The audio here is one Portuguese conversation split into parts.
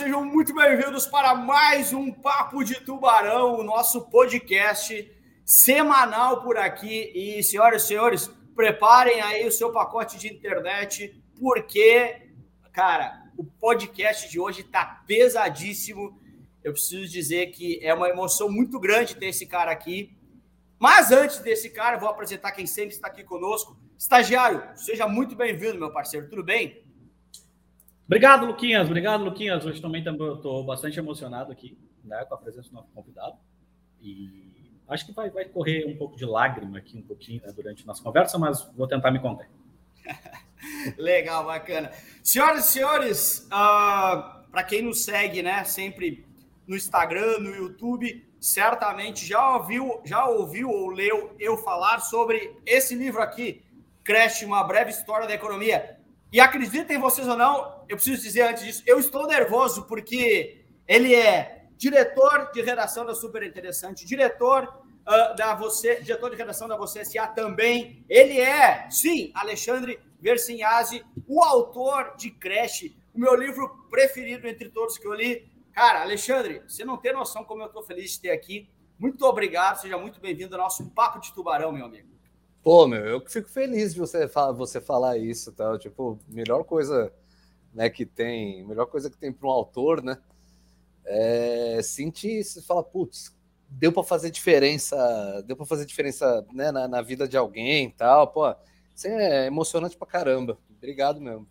Sejam muito bem-vindos para mais um Papo de Tubarão, o nosso podcast semanal por aqui. E, senhoras e senhores, preparem aí o seu pacote de internet, porque, cara, o podcast de hoje tá pesadíssimo. Eu preciso dizer que é uma emoção muito grande ter esse cara aqui. Mas antes desse cara, vou apresentar quem sempre está aqui conosco. Estagiário, seja muito bem-vindo, meu parceiro. Tudo bem? Obrigado, Luquinhas. Obrigado, Luquinhas. Hoje também estou bastante emocionado aqui né, com a presença do nosso convidado. E acho que vai, vai correr um pouco de lágrima aqui, um pouquinho, né, durante a nossa conversa, mas vou tentar me conter. Legal, bacana. Senhoras e senhores, uh, ah, para quem nos segue, né, sempre no Instagram, no YouTube, certamente já ouviu, já ouviu ou leu eu falar sobre esse livro aqui, Crash, uma breve história da economia. E acreditem vocês ou não, eu preciso dizer antes disso, eu estou nervoso porque ele é diretor de redação da Super Interessante, diretor uh, da você, diretor de redação da Você SA também. Ele é, sim, Alexandre Versinhazzi, o autor de Crash, o meu livro preferido entre todos que eu li. Cara, Alexandre, você não tem noção como eu estou feliz de ter aqui. Muito obrigado, seja muito bem-vindo ao nosso Papo de Tubarão, meu amigo. Pô, meu, eu fico feliz de você, falar, você falar isso, tá? Tipo, melhor coisa né, que tem, melhor coisa que tem para um autor, né? É sentir isso, fala, putz, deu para fazer diferença, deu para fazer diferença né, na, na, vida de alguém tal, pô, isso é emocionante pra caramba. Obrigado mesmo.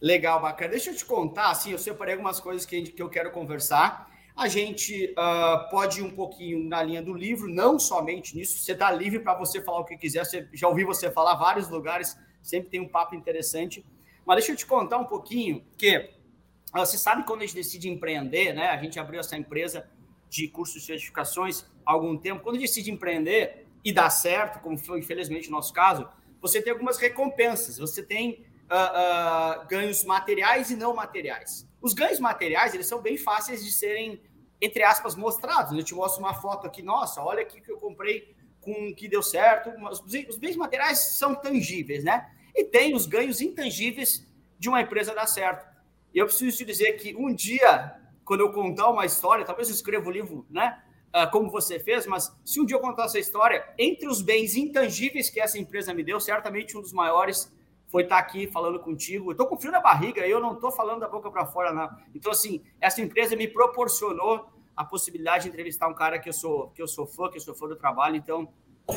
Legal, bacana. Deixa eu te contar, assim, eu separei algumas coisas que, que eu quero conversar. A gente uh, pode ir um pouquinho na linha do livro, não somente nisso. Você está livre para você falar o que quiser. Você, já ouvi você falar vários lugares, sempre tem um papo interessante. Mas deixa eu te contar um pouquinho que uh, você sabe quando a gente decide empreender, né? A gente abriu essa empresa de cursos de certificações há algum tempo. Quando decide empreender e dá certo, como foi infelizmente o nosso caso, você tem algumas recompensas. Você tem uh, ganhos materiais e não materiais. Os ganhos materiais, eles são bem fáceis de serem, entre aspas, mostrados. Eu te mostro uma foto aqui, nossa, olha aqui que eu comprei com que deu certo. Os bens materiais são tangíveis, né? E tem os ganhos intangíveis de uma empresa dar certo. E eu preciso te dizer que um dia, quando eu contar uma história, talvez eu escreva o um livro, né? Uh, como você fez, mas se um dia eu contar essa história, entre os bens intangíveis que essa empresa me deu, certamente um dos maiores foi estar tá aqui falando contigo. Eu estou com frio na barriga, eu não estou falando da boca para fora, não. Então, assim, essa empresa me proporcionou a possibilidade de entrevistar um cara que eu sou, que eu sou fã, que eu sou fã do trabalho. Então,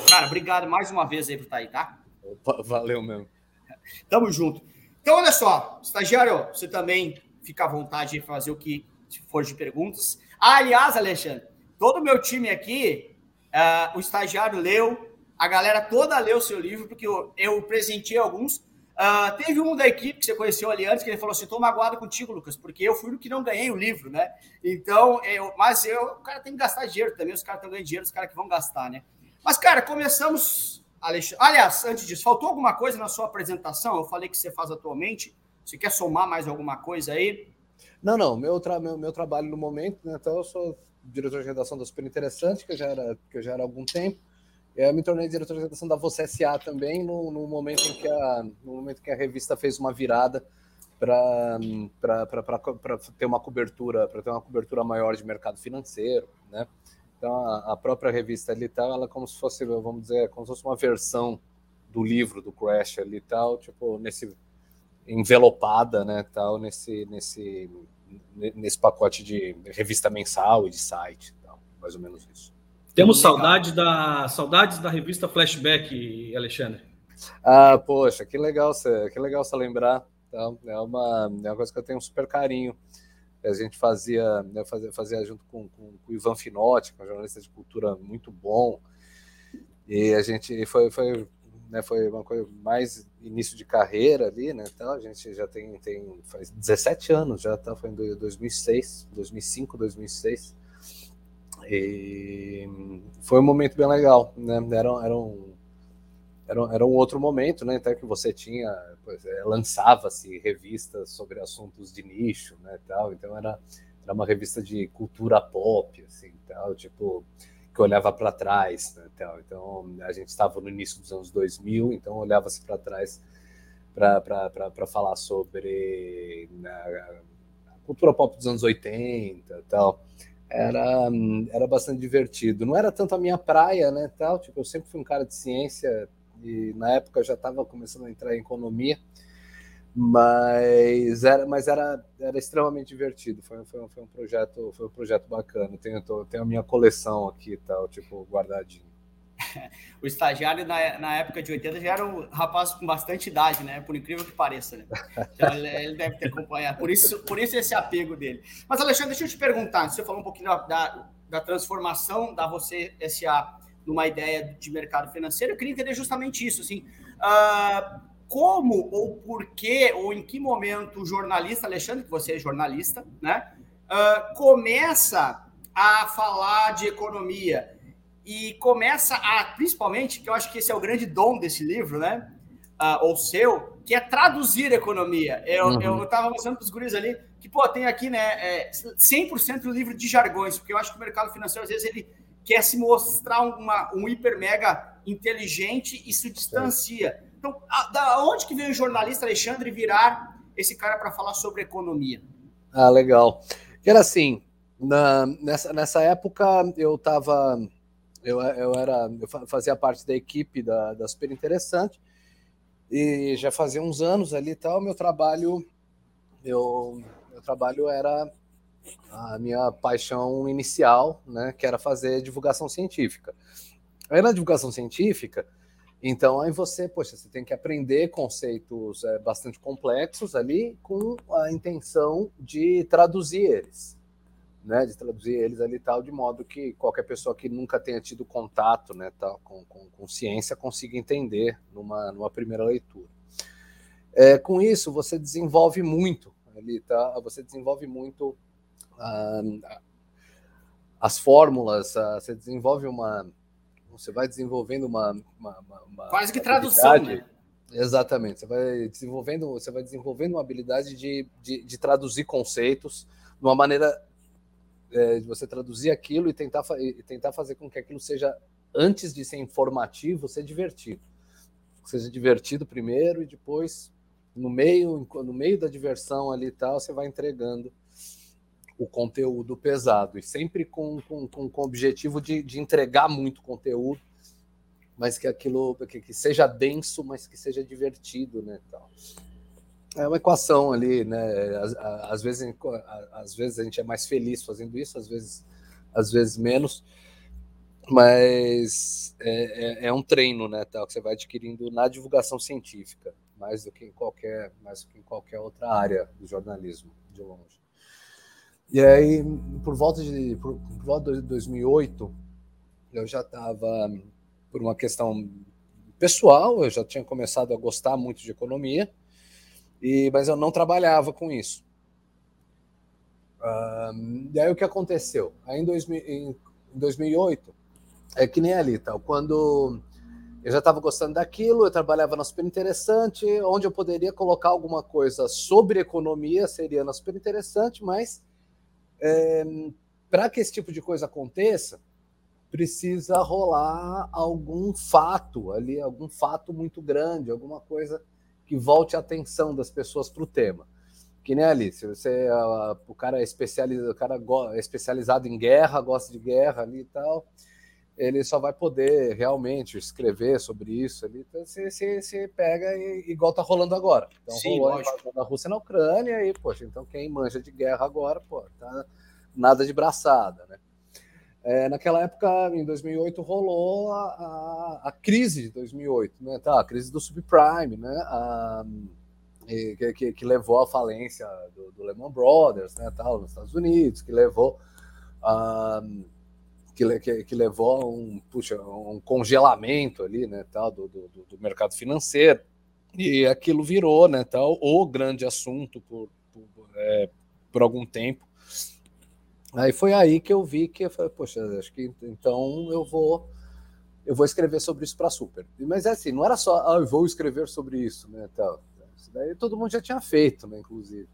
cara, obrigado mais uma vez aí por estar tá aí, tá? Opa, valeu mesmo. Tamo junto. Então, olha só, estagiário, você também fica à vontade de fazer o que for de perguntas. Ah, aliás, Alexandre, todo o meu time aqui, uh, o estagiário leu, a galera toda leu o seu livro, porque eu, eu presenteei alguns. Uh, teve um da equipe que você conheceu ali antes, que ele falou assim: estou magoado contigo, Lucas, porque eu fui o que não ganhei o livro, né? Então, eu, mas eu, o cara tem que gastar dinheiro também, os caras estão ganhando dinheiro, os caras que vão gastar, né? Mas, cara, começamos. Alexandre. Aliás, antes disso, faltou alguma coisa na sua apresentação? Eu falei que você faz atualmente. Você quer somar mais alguma coisa aí? Não, não. Meu, tra meu, meu trabalho no momento, né? Então, eu sou diretor de redação da Super Interessante, que já era, que já era há algum tempo. Eu me tornei diretor de redação da Você SA também no, no, momento em que a, no momento que a revista fez uma virada para ter uma cobertura para ter uma cobertura maior de mercado financeiro, né? Então a, a própria revista ali tal, ela é como se fosse, vamos dizer, como se fosse uma versão do livro do Crash ali tal, tipo nesse envelopada, né, tal, nesse nesse nesse pacote de revista mensal e de site, tal, mais ou menos isso. Temos saudade da, saudades da revista Flashback, Alexandre. Ah, poxa, que legal você, que legal você lembrar. Então, é, uma, é uma coisa que eu tenho um super carinho. A gente fazia, né, fazia, fazia junto com, com, com, o Ivan Finotti, que é um jornalista de cultura muito bom. E a gente foi, foi, né, foi uma coisa mais início de carreira ali, né? Então a gente já tem, tem faz 17 anos já, tá? Foi em 2006, 2005, 2006. E foi um momento bem legal, né? Era, era, um, era, era um outro momento, né? Até que você tinha, é, lançava-se revistas sobre assuntos de nicho, né? Tal, então era, era uma revista de cultura pop, assim, tal, tipo que olhava para trás, né, tal. Então a gente estava no início dos anos 2000, então olhava-se para trás para falar sobre né, cultura pop dos anos 80 tal. Era, era bastante divertido. Não era tanto a minha praia, né, tal, tipo, eu sempre fui um cara de ciência e na época já estava começando a entrar em economia, mas era, mas era, era extremamente divertido. Foi, foi, foi um projeto, foi um projeto bacana. Tenho, tenho a minha coleção aqui, tal, tipo, guardadinho. o estagiário na, na época de 80 já era um rapaz com bastante idade, né? Por incrível que pareça, né? Então ele, ele deve ter acompanhado. Por isso, por isso esse apego dele. Mas, Alexandre, deixa eu te perguntar. Você falou um pouquinho da, da, da transformação da você SA numa ideia de mercado financeiro. Eu queria entender justamente isso, assim. Uh, como ou por que ou em que momento o jornalista, Alexandre, que você é jornalista, né, uh, começa a falar de economia e começa a, principalmente, que eu acho que esse é o grande dom desse livro, né, uh, ou seu, que é traduzir economia. Eu uhum. estava mostrando para os guris ali que, pô, tem aqui, né, é, 100% livro de jargões, porque eu acho que o mercado financeiro, às vezes, ele quer se mostrar uma, um hiper mega inteligente e se distancia. Então, a, da onde que veio o jornalista Alexandre virar esse cara para falar sobre economia? Ah, legal. Era assim, na, nessa, nessa época eu estava, eu, eu era, eu fazia parte da equipe da, da Super Interessante e já fazia uns anos ali e tal, meu trabalho, eu, meu trabalho era a minha paixão inicial, né, que era fazer divulgação científica. Aí na divulgação científica, então, aí você, poxa, você tem que aprender conceitos é, bastante complexos ali com a intenção de traduzir eles, né? De traduzir eles ali tal, de modo que qualquer pessoa que nunca tenha tido contato, né, tal, com, com, com ciência consiga entender numa, numa primeira leitura. É, com isso, você desenvolve muito ali, tá? Você desenvolve muito ah, as fórmulas, ah, você desenvolve uma você vai desenvolvendo uma, uma, uma, uma quase que tradução, né? Exatamente. Você vai desenvolvendo, você vai desenvolvendo uma habilidade de, de, de traduzir conceitos de uma maneira é, de você traduzir aquilo e tentar, e tentar fazer com que aquilo seja, antes de ser informativo, ser divertido. Que seja divertido primeiro e depois, no meio, no meio da diversão ali e tal, você vai entregando o conteúdo pesado, e sempre com, com, com, com o objetivo de, de entregar muito conteúdo, mas que aquilo que, que, seja denso, mas que seja divertido, né? Tal. É uma equação ali, né? Às, às, vezes, às vezes a gente é mais feliz fazendo isso, às vezes, às vezes menos, mas é, é, é um treino, né? Tal, que você vai adquirindo na divulgação científica, mais do que em qualquer, mais do que em qualquer outra área do jornalismo, de longe. E aí, por volta de, por, por volta de 2008, eu já estava, por uma questão pessoal, eu já tinha começado a gostar muito de economia, e, mas eu não trabalhava com isso. Um, e aí o que aconteceu? Aí em, 2000, em 2008, é que nem ali, tal, quando eu já estava gostando daquilo, eu trabalhava na Super Interessante, onde eu poderia colocar alguma coisa sobre economia, seria na Super Interessante, mas é, para que esse tipo de coisa aconteça, precisa rolar algum fato ali, algum fato muito grande, alguma coisa que volte a atenção das pessoas para o tema. Que nem ali, se você uh, o cara é especializado, o cara é especializado em guerra, gosta de guerra ali e tal, ele só vai poder realmente escrever sobre isso ali. Então você pega e, igual tá rolando agora. Então Sim, rolou a Rússia na Ucrânia e, poxa, então quem manja de guerra agora, pô, tá nada de braçada, né? É, naquela época, em 2008, rolou a, a, a, crise de 2008, né? Tá, a crise do subprime, né? A, que, que, que, levou à falência do, do, Lehman Brothers, né? Tal, nos Estados Unidos, que levou a que, que, que, levou a um, puxa, um congelamento ali, né, tal, do, do, do, mercado financeiro. E aquilo virou, né, tal, o grande assunto por, por, é, por algum tempo. Aí foi aí que eu vi que eu falei, poxa, acho que então eu vou eu vou escrever sobre isso para Super. Mas é assim, não era só, ah, eu vou escrever sobre isso, né, tal. Isso daí todo mundo já tinha feito, né, inclusive.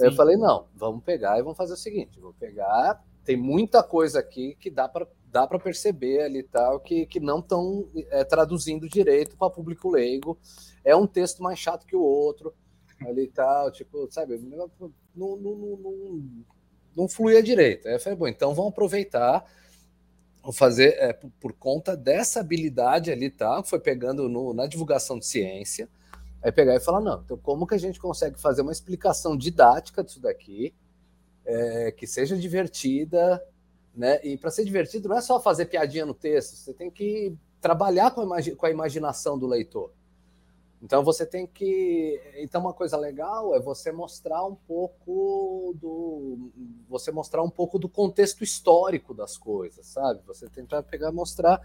Aí eu falei, não, vamos pegar e vamos fazer o seguinte, vou pegar, tem muita coisa aqui que dá para dá para perceber ali tal que, que não estão é, traduzindo direito para público leigo. É um texto mais chato que o outro. ali e tal, tipo, sabe, não, não, não, não, não fluía direito. Aí eu falei, bom, então vamos aproveitar, vou fazer é, por, por, conta dessa habilidade ali, tá? Foi pegando no, na divulgação de ciência, aí pegar e falar, não, então como que a gente consegue fazer uma explicação didática disso daqui, é, que seja divertida, né? E para ser divertido não é só fazer piadinha no texto, você tem que trabalhar com a, com a imaginação do leitor. Então você tem que. Então, uma coisa legal é você mostrar um pouco do. Você mostrar um pouco do contexto histórico das coisas, sabe? Você tentar pegar mostrar.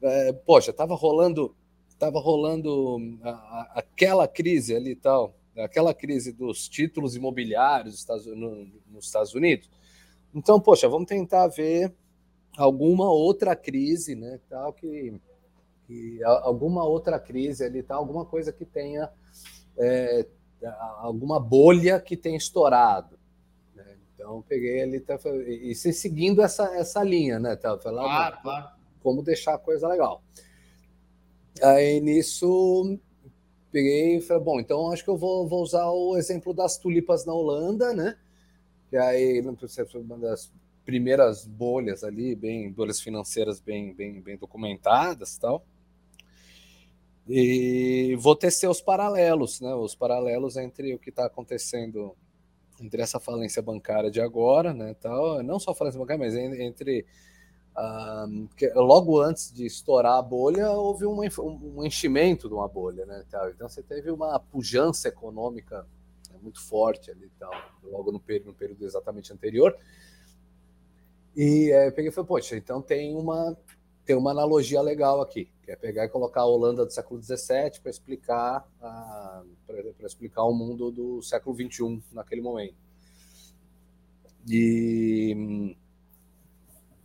É, poxa, estava rolando. Tava rolando a, a, aquela crise ali e tal, aquela crise dos títulos imobiliários no, nos Estados Unidos. Então, poxa, vamos tentar ver alguma outra crise, né, tal que que alguma outra crise ali, tá? alguma coisa que tenha é, alguma bolha que tenha estourado. Né? Então peguei ali tá, e se seguindo essa, essa linha, né? Tá, lá, claro, claro. Como deixar a coisa legal. Aí nisso peguei e falei, bom, então acho que eu vou, vou usar o exemplo das tulipas na Holanda, né? Que aí precisa uma das primeiras bolhas ali, bem bolhas financeiras bem, bem, bem documentadas, tal. E vou tecer os paralelos, né? Os paralelos entre o que está acontecendo entre essa falência bancária de agora, né? Tal, não só falência bancária, mas entre que, logo antes de estourar a bolha houve um, um enchimento de uma bolha, né? Tal. Então você teve uma pujança econômica né, muito forte ali, tal, logo no período, no período exatamente anterior. E é, eu peguei e falei, poxa, então tem uma tem uma analogia legal aqui, que é pegar e colocar a Holanda do século XVII para explicar para explicar o mundo do século XXI naquele momento. E,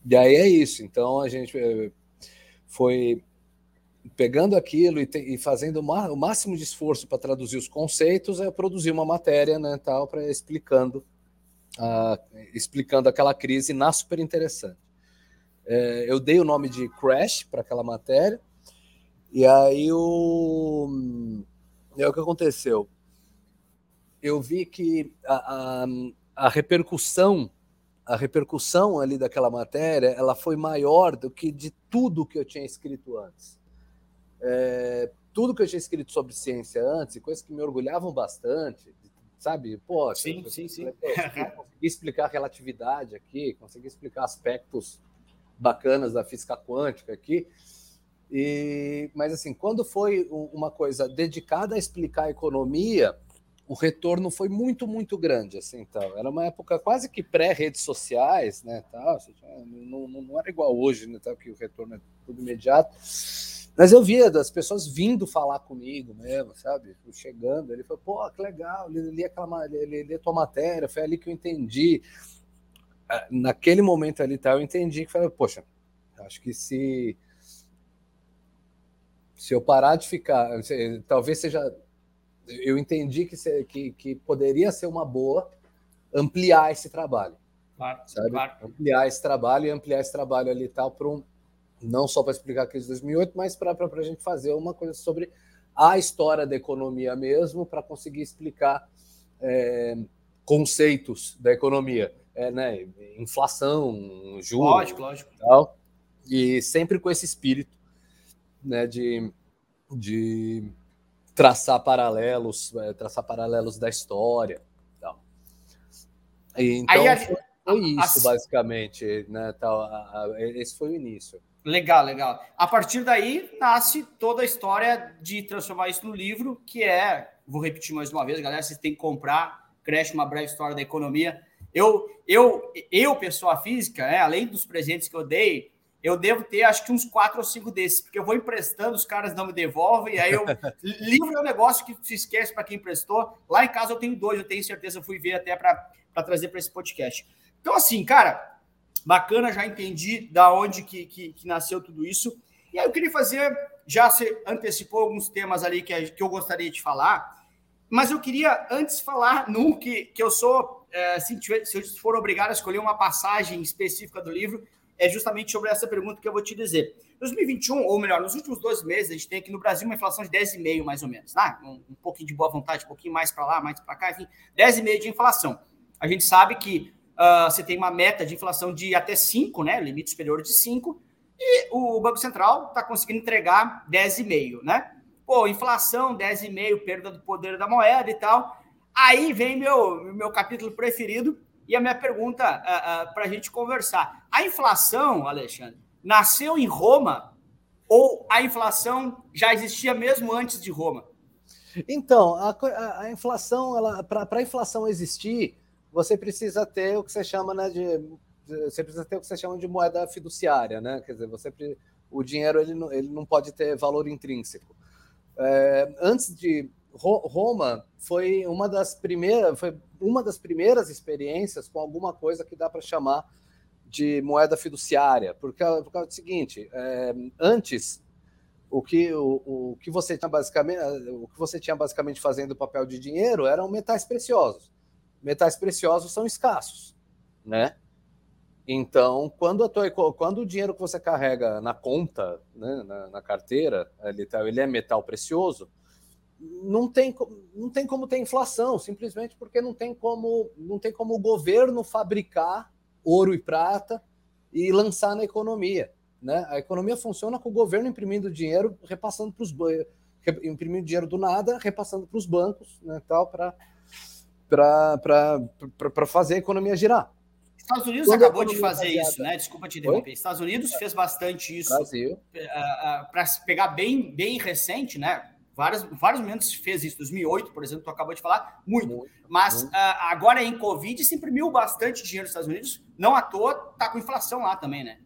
e aí é isso. Então a gente eh, foi pegando aquilo e, te, e fazendo o máximo de esforço para traduzir os conceitos, é produzir uma matéria, né, tal, para explicando, uh, explicando aquela crise na super interessante. É, eu dei o nome de Crash para aquela matéria. E aí o. E aí, o que aconteceu? Eu vi que a, a, a, repercussão, a repercussão ali daquela matéria, ela foi maior do que de tudo que eu tinha escrito antes. É, tudo que eu tinha escrito sobre ciência antes, coisas que me orgulhavam bastante, sabe? Pô, sim, sim, sim. consegui explicar relatividade aqui, consegui explicar aspectos bacanas da física quântica aqui. E, mas assim, quando foi uma coisa dedicada a explicar a economia, o retorno foi muito, muito grande. Assim, então. Era uma época quase que pré-redes sociais, né? Tal, não, não, não, era igual hoje, né? Tal, que o retorno é tudo imediato. Mas eu via das pessoas vindo falar comigo mesmo, sabe? Chegando, ele falou, pô, que legal, ele li aquela ele, li tua matéria, foi ali que eu entendi naquele momento ali, tá, eu entendi que falei, poxa, acho que se se eu parar de ficar, talvez seja, eu entendi que, que, que poderia ser uma boa ampliar esse trabalho, claro, sabe? Claro. Ampliar esse trabalho e ampliar esse trabalho ali tal para um não só para explicar a crise de 2008, mas para a gente fazer uma coisa sobre a história da economia mesmo, para conseguir explicar é, conceitos da economia é, né, inflação, juros, lógico, lógico. Tal, e sempre com esse espírito né, de, de traçar paralelos, é, traçar paralelos da história. Tal. E, então, Aí, foi, foi isso, a, basicamente. Né, tal, a, a, esse foi o início. Legal, legal. A partir daí nasce toda a história de transformar isso no livro, que é, vou repetir mais uma vez, galera, vocês têm que comprar, Cresce uma breve história da economia eu, eu, eu pessoa física, né, além dos presentes que eu dei, eu devo ter acho que uns quatro ou cinco desses, porque eu vou emprestando, os caras não me devolvem, e aí eu. livro é um negócio que se esquece para quem emprestou. Lá em casa eu tenho dois, eu tenho certeza, eu fui ver até para trazer para esse podcast. Então, assim, cara, bacana, já entendi da onde que, que, que, nasceu tudo isso. E aí eu queria fazer, já se antecipou alguns temas ali que, que eu gostaria de falar, mas eu queria antes falar num que, que eu sou é, se, tiver, se eu for obrigado a escolher uma passagem específica do livro, é justamente sobre essa pergunta que eu vou te dizer. 2021, ou melhor, nos últimos dois meses, a gente tem aqui no Brasil uma inflação de 10,5 mais ou menos, tá? Um, um pouquinho de boa vontade, um pouquinho mais para lá, mais para cá, enfim, 10,5 de inflação. A gente sabe que uh, você tem uma meta de inflação de até 5, né? Limite superior de 5, e o Banco Central está conseguindo entregar 10,5, né? Pô, inflação, 10,5, perda do poder da moeda e tal. Aí vem meu, meu capítulo preferido e a minha pergunta uh, uh, para a gente conversar. A inflação, Alexandre, nasceu em Roma ou a inflação já existia mesmo antes de Roma? Então, a, a, a inflação, para a inflação existir, você precisa ter o que você chama né, de, de, Você precisa ter o que você chama de moeda fiduciária, né? Quer dizer, você, o dinheiro ele não, ele não pode ter valor intrínseco. É, antes de Roma foi uma das primeiras foi uma das primeiras experiências com alguma coisa que dá para chamar de moeda fiduciária, porque por causa do seguinte, é, antes o que o, o que você tinha basicamente o que você tinha basicamente fazendo papel de dinheiro eram metais preciosos. Metais preciosos são escassos, né? Então, quando, tua, quando o dinheiro que você carrega na conta, né, na, na carteira, ele, tá, ele é metal precioso, não tem, não tem como ter inflação, simplesmente porque não tem como, não tem como o governo fabricar ouro e prata e lançar na economia. Né? A economia funciona com o governo imprimindo dinheiro, repassando para os imprimindo dinheiro do nada, repassando para os bancos, né, tal, para para fazer a economia girar. Estados Unidos Quando acabou de fazer isso, né? Desculpa te interromper. Oi? Estados Unidos fez bastante isso. Brasil. Uh, uh, para pegar bem, bem recente, né? Vários, vários momentos fez isso. 2008, por exemplo, tu acabou de falar, muito. muito Mas muito. Uh, agora em Covid se imprimiu bastante dinheiro nos Estados Unidos. Não à toa, tá com inflação lá também, né?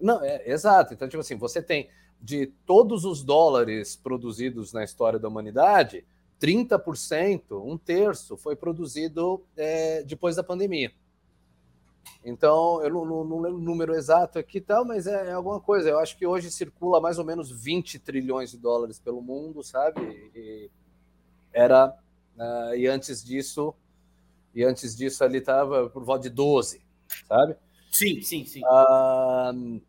Não, é exato. Então, tipo assim, você tem de todos os dólares produzidos na história da humanidade, 30%, um terço, foi produzido é, depois da pandemia. Então, eu não, não, não, lembro o número exato aqui tal, mas é, é, alguma coisa. Eu acho que hoje circula mais ou menos 20 trilhões de dólares pelo mundo, sabe? E era. Uh, e antes disso, e antes disso ali estava por volta de 12, sabe? Sim, sim, sim. Uh,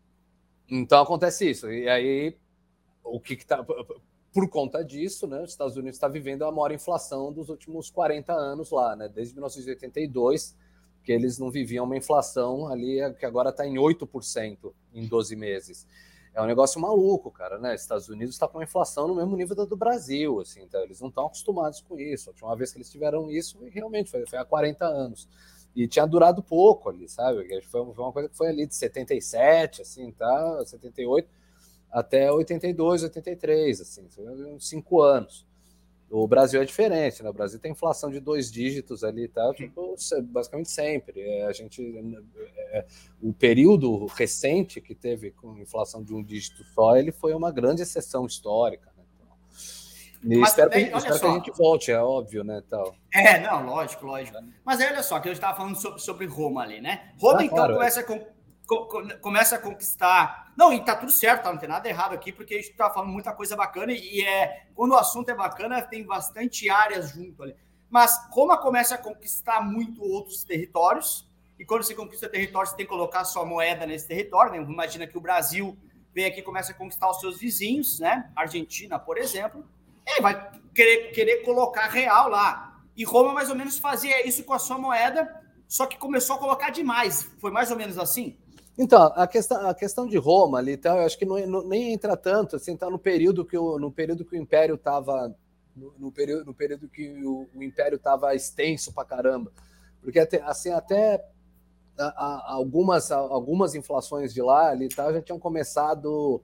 então acontece isso. E aí, o que está. Por conta disso, né, os Estados Unidos está vivendo a maior inflação dos últimos 40 anos lá, né? Desde 1982 que eles não viviam uma inflação ali que agora está em 8% em 12 meses. É um negócio maluco, cara, né? Estados Unidos está com uma inflação no mesmo nível da do Brasil, assim, então eles não estão acostumados com isso. A última vez que eles tiveram isso, realmente foi, foi há 40 anos. E tinha durado pouco ali, sabe? Foi, uma coisa que foi ali de 77, assim, tá? 78 até 82, 83, assim, cinco anos. O Brasil é diferente, né? O Brasil tem inflação de dois dígitos ali, tá? Tipo, basicamente sempre. É, a gente, é, o período recente que teve com inflação de um dígito só, ele foi uma grande exceção histórica. Né? Então, Mas espero, também, que, espero que, a gente volte, é óbvio, né? Tal. É, não, lógico, lógico. Mas aí, olha só, que eu estava falando sobre, sobre Roma ali, né? Roma, ah, então, claro, começa é. com começa a conquistar. Não, e tá tudo certo, tá? não tem nada errado aqui, porque a gente tá falando muita coisa bacana e é quando o assunto é bacana, tem bastante áreas junto ali. Mas Roma começa a conquistar muito outros territórios, e quando você conquista território, você tem que colocar sua moeda nesse território. Né? Imagina que o Brasil vem aqui e começa a conquistar os seus vizinhos, né? Argentina, por exemplo, e vai querer, querer colocar real lá. E Roma mais ou menos fazia isso com a sua moeda, só que começou a colocar demais. Foi mais ou menos assim? Então, a questão, a questão de Roma ali, então, eu acho que não, não, nem entra tanto, assim, tá no período que o, no período que o Império estava no, no, período, no período que o, o Império estava extenso pra caramba. Porque até, assim, até a, a, algumas, a, algumas inflações de lá ali tá, já tinham começado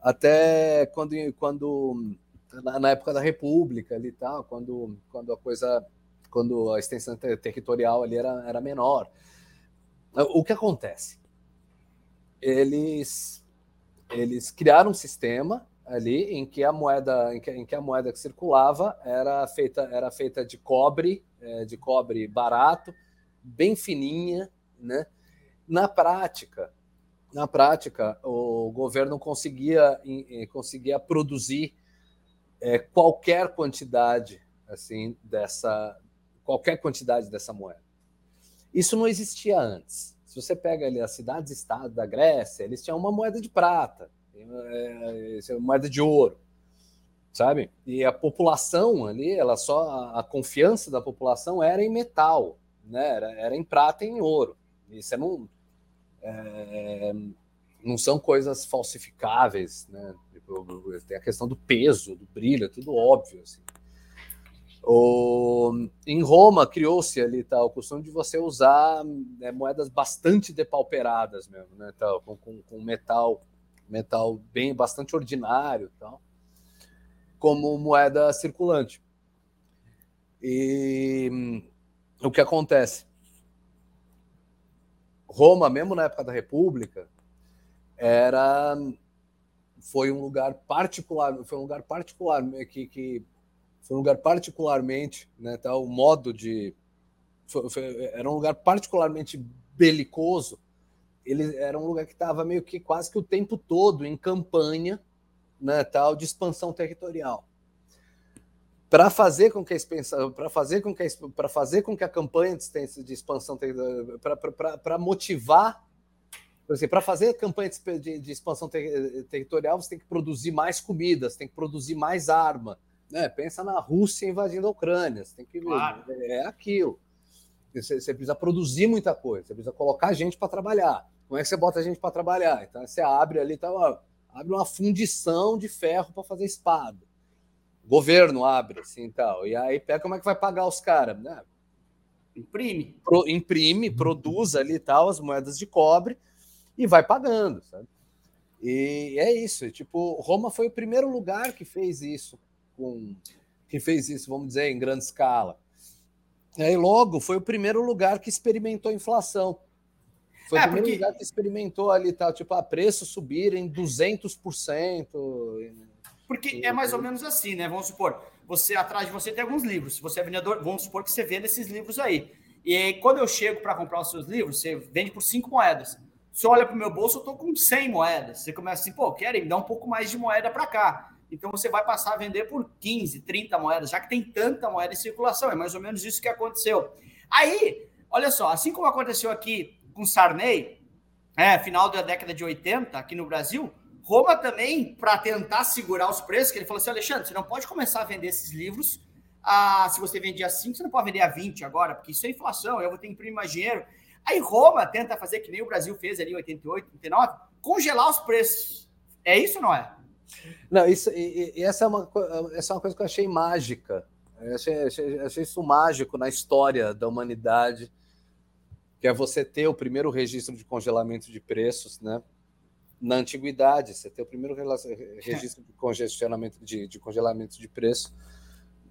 até quando, quando na, na época da República ali tal, quando, quando a coisa, quando a extensão territorial ali era, era menor. O que acontece? Eles eles criaram um sistema ali em que a moeda em que, em que a moeda que circulava era feita era feita de cobre é, de cobre barato bem fininha né? Na prática na prática o governo conseguia conseguia produzir é, qualquer quantidade assim dessa qualquer quantidade dessa moeda. Isso não existia antes Se você pega ali as cidades-estado da Grécia, eles tinham uma moeda de prata, é, é, moeda de ouro, sabe? E a população ali, ela só a confiança da população era em metal, né? Era, era em prata e em ouro. Isso não é, não são coisas falsificáveis, né? Tipo, tem a questão do peso, do brilho, é tudo óbvio. Assim. O, em Roma criou-se ali tá, o costume de você usar né, moedas bastante depauperadas mesmo, né? Tal, com, com, com, metal, metal bem bastante ordinário, tal, como moeda circulante. E o que acontece? Roma, mesmo na época da República, era foi um lugar particular, foi um lugar particular que, que foi um lugar particularmente, né, tá, o modo de foi, foi, era um lugar particularmente belicoso. Ele era um lugar que estava meio que quase que o tempo todo em campanha, né, tal de expansão territorial. Para fazer com que a para fazer com que para fazer com que a campanha de, expansão para motivar para fazer campanha de, expansão ter, territorial, você tem que produzir mais comidas, tem que produzir mais arma. Né? Pensa na Rússia invadindo a Ucrânia, você tem que claro. é aquilo. Você, você, precisa produzir muita coisa, você precisa colocar gente para trabalhar. Como é que você bota a gente para trabalhar? Então você abre ali, tá, ó, abre uma fundição de ferro para fazer espada. O governo abre assim tal. E aí pega como é que vai pagar os caras, né? Imprime. Pro, imprime, produz ali tal as moedas de cobre e vai pagando, sabe? E é isso. Tipo, Roma foi o primeiro lugar que fez isso, com, que fez isso, vamos dizer, em grande escala. E aí logo foi o primeiro lugar que experimentou inflação. Foi é, o primeiro porque... lugar que experimentou ali, tal, tipo, a preço subirem 200%. Porque é mais ou menos assim, né? Vamos supor, você atrás de você tem alguns livros. Se você é vendedor, vamos supor que você vende esses livros aí. E aí, quando eu chego para comprar os seus livros, você vende por cinco moedas. Você olha para o meu bolso, eu estou com 100 moedas. Você começa assim, pô, querem me dar um pouco mais de moeda para cá. Então você vai passar a vender por 15, 30 moedas, já que tem tanta moeda em circulação. É mais ou menos isso que aconteceu. Aí, olha só, assim como aconteceu aqui com Sarney, é, final da década de 80, aqui no Brasil, Roma também, para tentar segurar os preços, que ele falou assim: Alexandre, você não pode começar a vender esses livros. A, se você vendia a 5, você não pode vender a 20 agora, porque isso é inflação, eu vou ter que imprimir mais dinheiro. Aí Roma tenta fazer que nem o Brasil fez ali em 88, 89, congelar os preços. É isso ou não é? Não, isso, e, e essa, é uma, essa é uma coisa que eu achei mágica. Eu achei, achei, achei isso mágico na história da humanidade, que é você ter o primeiro registro de congelamento de preços, né? Na antiguidade, você ter o primeiro registro de congestionamento de, de congelamento de preço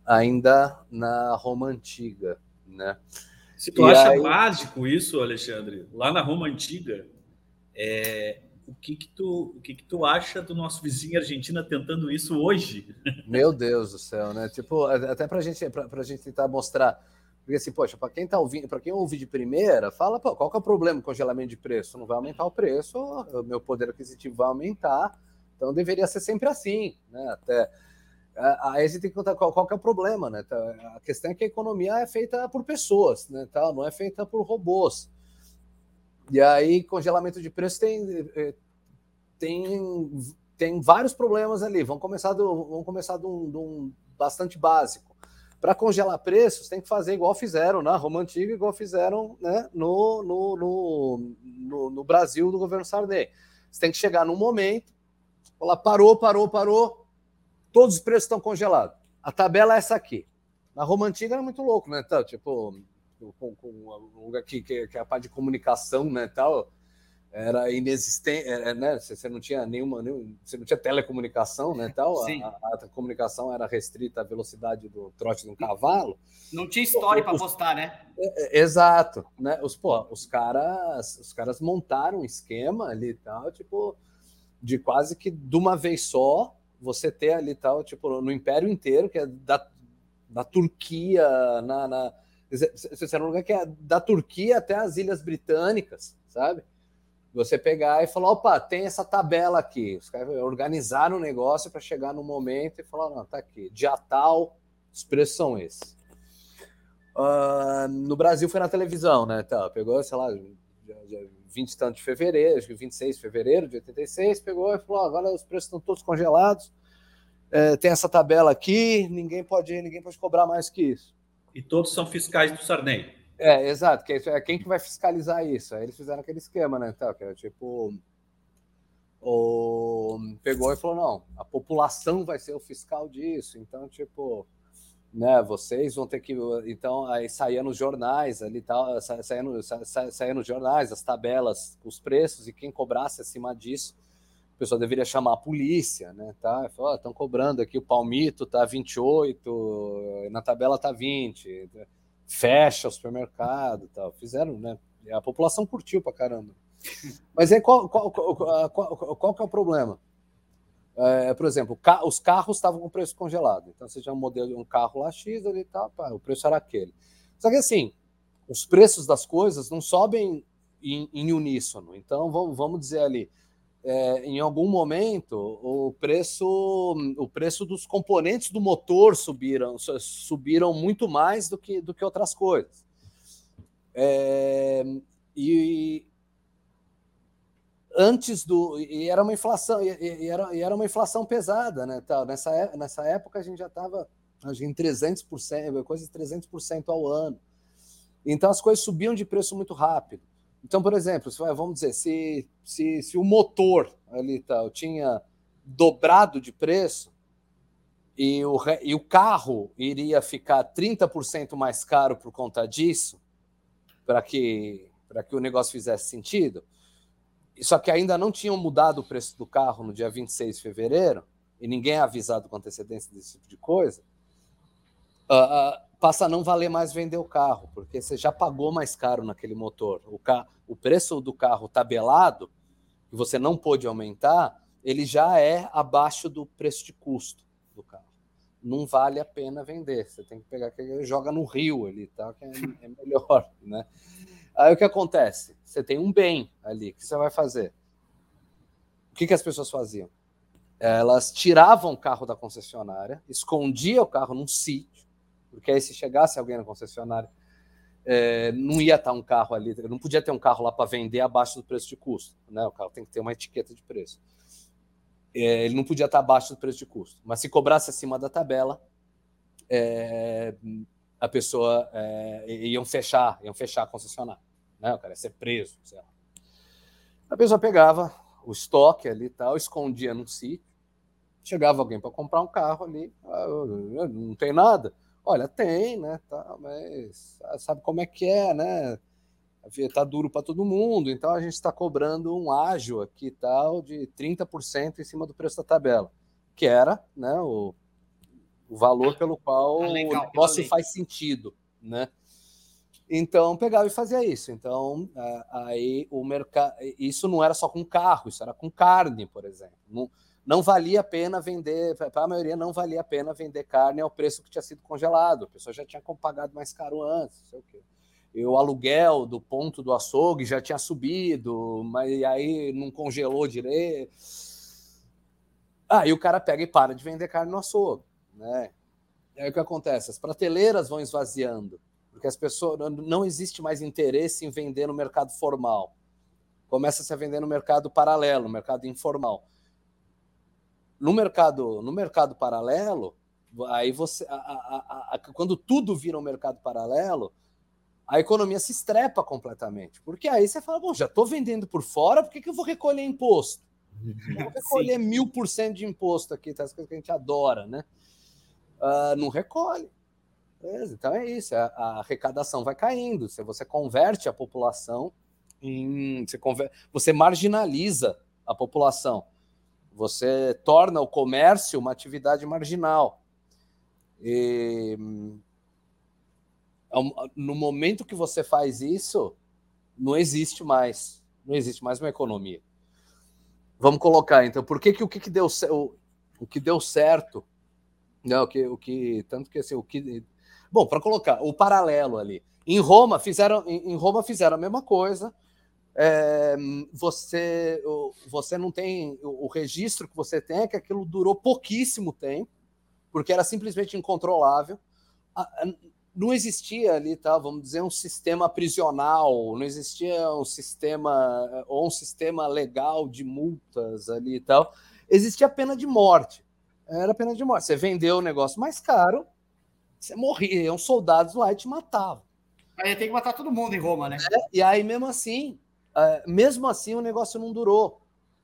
ainda na Roma antiga, né? Se tu e acha aí... mágico isso, Alexandre, lá na Roma Antiga, é, o que que tu, o que que tu acha do nosso vizinho Argentina tentando isso hoje? Meu Deus do céu, né? Tipo, até para gente, a gente tentar mostrar, porque assim, poxa, para quem tá ouvindo, para quem ouve de primeira, fala, pô, qual que é o problema com congelamento de preço? Não vai aumentar o preço, o meu poder aquisitivo vai aumentar, então deveria ser sempre assim, né? Até Aí a gente tem que contar qual, qual que é o problema, né? Tá, a questão é que a economia é feita por pessoas, né? Tá? Não é feita por robôs. E aí, congelamento de preço tem, eh, tem, tem vários problemas ali. Vamos começar do, vamos começar de um, de um bastante básico. Para congelar preços, tem que fazer igual fizeram na Roma Antiga, igual fizeram né, no, no, no, no, no Brasil do governo Sarney. Você tem que chegar num momento, falar parou, parou, parou, todos os preços estão congelados. A tabela é essa aqui. Na Roma Antiga era muito louco, né? Então, tipo, com, com um lugar que, que, que, é a parte de comunicação, né, tal, era inexistente, era, né? Você não tinha nenhuma, nenhum, você não tinha telecomunicação, né, tal. A, a, a, comunicação era restrita à velocidade do trote de um cavalo. Não tinha história para postar, né? É, é, exato, né? Os, pô, os caras, os caras montaram um esquema ali e tal, tipo, de quase que de uma vez só você ter ali tal, tipo, no Império inteiro, que é da, da Turquia, na, na você um lugar que é da Turquia até as Ilhas Britânicas, sabe? Você pegar e falar, opa, tem essa tabela aqui. Os caras organizaram o negócio para chegar no momento e falar, não, tá aqui, dia tal, os preços são esses. Uh, no Brasil foi na televisão, né? Tá, pegou, sei lá, dia 20 e tanto de fevereiro, acho que 26 de fevereiro de 86, pegou e falou: agora os preços estão todos congelados. É, tem essa tabela aqui, ninguém pode, ninguém pode cobrar mais que isso. E todos são fiscais do Sarney. É, exato. Que é quem que vai fiscalizar isso? Aí eles fizeram aquele esquema, né? Então, que era tipo. O... Pegou e falou: não, a população vai ser o fiscal disso. Então, tipo, né? Vocês vão ter que. Então, aí saía nos jornais ali tal, saía, no, saía nos jornais as tabelas, os preços, e quem cobrasse acima disso, a pessoa deveria chamar a polícia, né? Tá? Estão oh, cobrando aqui, o palmito tá 28, na tabela tá 20, fecha o supermercado tal. Fizeram, né? A população curtiu pra caramba. Mas aí qual, qual, qual, qual, qual que é o problema? É, por exemplo, os carros estavam com preço congelado. Então você tinha um modelo de um carro lá X ali tá, pá, o preço era aquele. Só que assim, os preços das coisas não sobem em, em uníssono. Então vamos, vamos dizer ali, é, em algum momento o preço, o preço dos componentes do motor subiram, subiram muito mais do que, do que outras coisas. É, e, antes do. E era uma inflação, e, e, era, e era uma inflação pesada, né? Tal. Nessa, é, nessa época a gente já estava em 300%, coisa de 300% ao ano. Então as coisas subiam de preço muito rápido. Então, por exemplo, vamos dizer, se, se, se o motor ali tal tinha dobrado de preço e o, e o carro iria ficar 30% mais caro por conta disso, para que, que o negócio fizesse sentido, só que ainda não tinham mudado o preço do carro no dia 26 de fevereiro, e ninguém é avisado com antecedência desse tipo de coisa, uh, passa a não valer mais vender o carro, porque você já pagou mais caro naquele motor. O, ca... o preço do carro tabelado, que você não pôde aumentar, ele já é abaixo do preço de custo do carro. Não vale a pena vender. Você tem que pegar aquele joga no rio ali, tá? Que é, é melhor, né? Aí o que acontece? Você tem um bem ali, o que você vai fazer? O que, que as pessoas faziam? Elas tiravam o carro da concessionária, escondiam o carro num sítio, porque aí se chegasse alguém na concessionária, é, não ia estar um carro ali, não podia ter um carro lá para vender abaixo do preço de custo, né? O carro tem que ter uma etiqueta de preço. É, ele não podia estar abaixo do preço de custo, mas se cobrasse acima da tabela, é, a pessoa é, iam fechar, iam fechar a concessionária, né? O cara ia ser preso, sei lá. A pessoa pegava o estoque ali e tal, escondia no sítio, chegava alguém para comprar um carro ali, ah, não tem nada. Olha, tem, né? Tá, mas sabe como é que é, né? Tá duro para todo mundo, então a gente está cobrando um ágio aqui tal de 30% em cima do preço da tabela, que era, né, o o valor pelo qual ah, legal, o negócio faz sentido, né? Então pegava e fazia isso. Então aí o mercado, isso não era só com carro, isso era com carne, por exemplo. Não, não valia a pena vender, para a maioria não valia a pena vender carne ao preço que tinha sido congelado. A pessoa já tinha pagado mais caro antes, sei o quê. E o aluguel do ponto do açougue já tinha subido, mas aí não congelou direito. Aí o cara pega e para de vender carne no açougue. Né? Aí o que acontece? As prateleiras vão esvaziando, porque as pessoas não existe mais interesse em vender no mercado formal. Começa-se a vender no mercado paralelo, mercado informal. No mercado, no mercado paralelo, aí você, a, a, a, quando tudo vira um mercado paralelo, a economia se estrepa completamente. Porque aí você fala, bom, já estou vendendo por fora, por que, que eu vou recolher imposto? Eu vou recolher mil por cento de imposto aqui, tá? as coisas que a gente adora, né? uh, não recolhe. Beleza? Então é isso, a, a, arrecadação vai caindo. Se você converte a população em. Você, conver, você marginaliza a população. Você torna o comércio uma atividade marginal. E, no momento que você faz isso, não existe mais, não existe mais uma economia. Vamos colocar então, por que, que o que, que deu o, o que deu certo não, o que, o que tanto que assim, o que Bom, para colocar o paralelo ali. Em Roma fizeram em Roma fizeram a mesma coisa. É, você você não tem o, registro que você tem é que aquilo durou pouquíssimo tempo, porque era simplesmente incontrolável. não existia ali, tá, vamos dizer, um sistema prisional, não existia um sistema ou um sistema legal de multas ali e tal. Existia pena de morte. Era pena de morte. Você vendeu o negócio mais caro, você morria, iam soldados lá e te matavam. Aí tem que matar todo mundo em Roma, né? É, e aí, mesmo assim, uh, mesmo assim, o negócio não durou.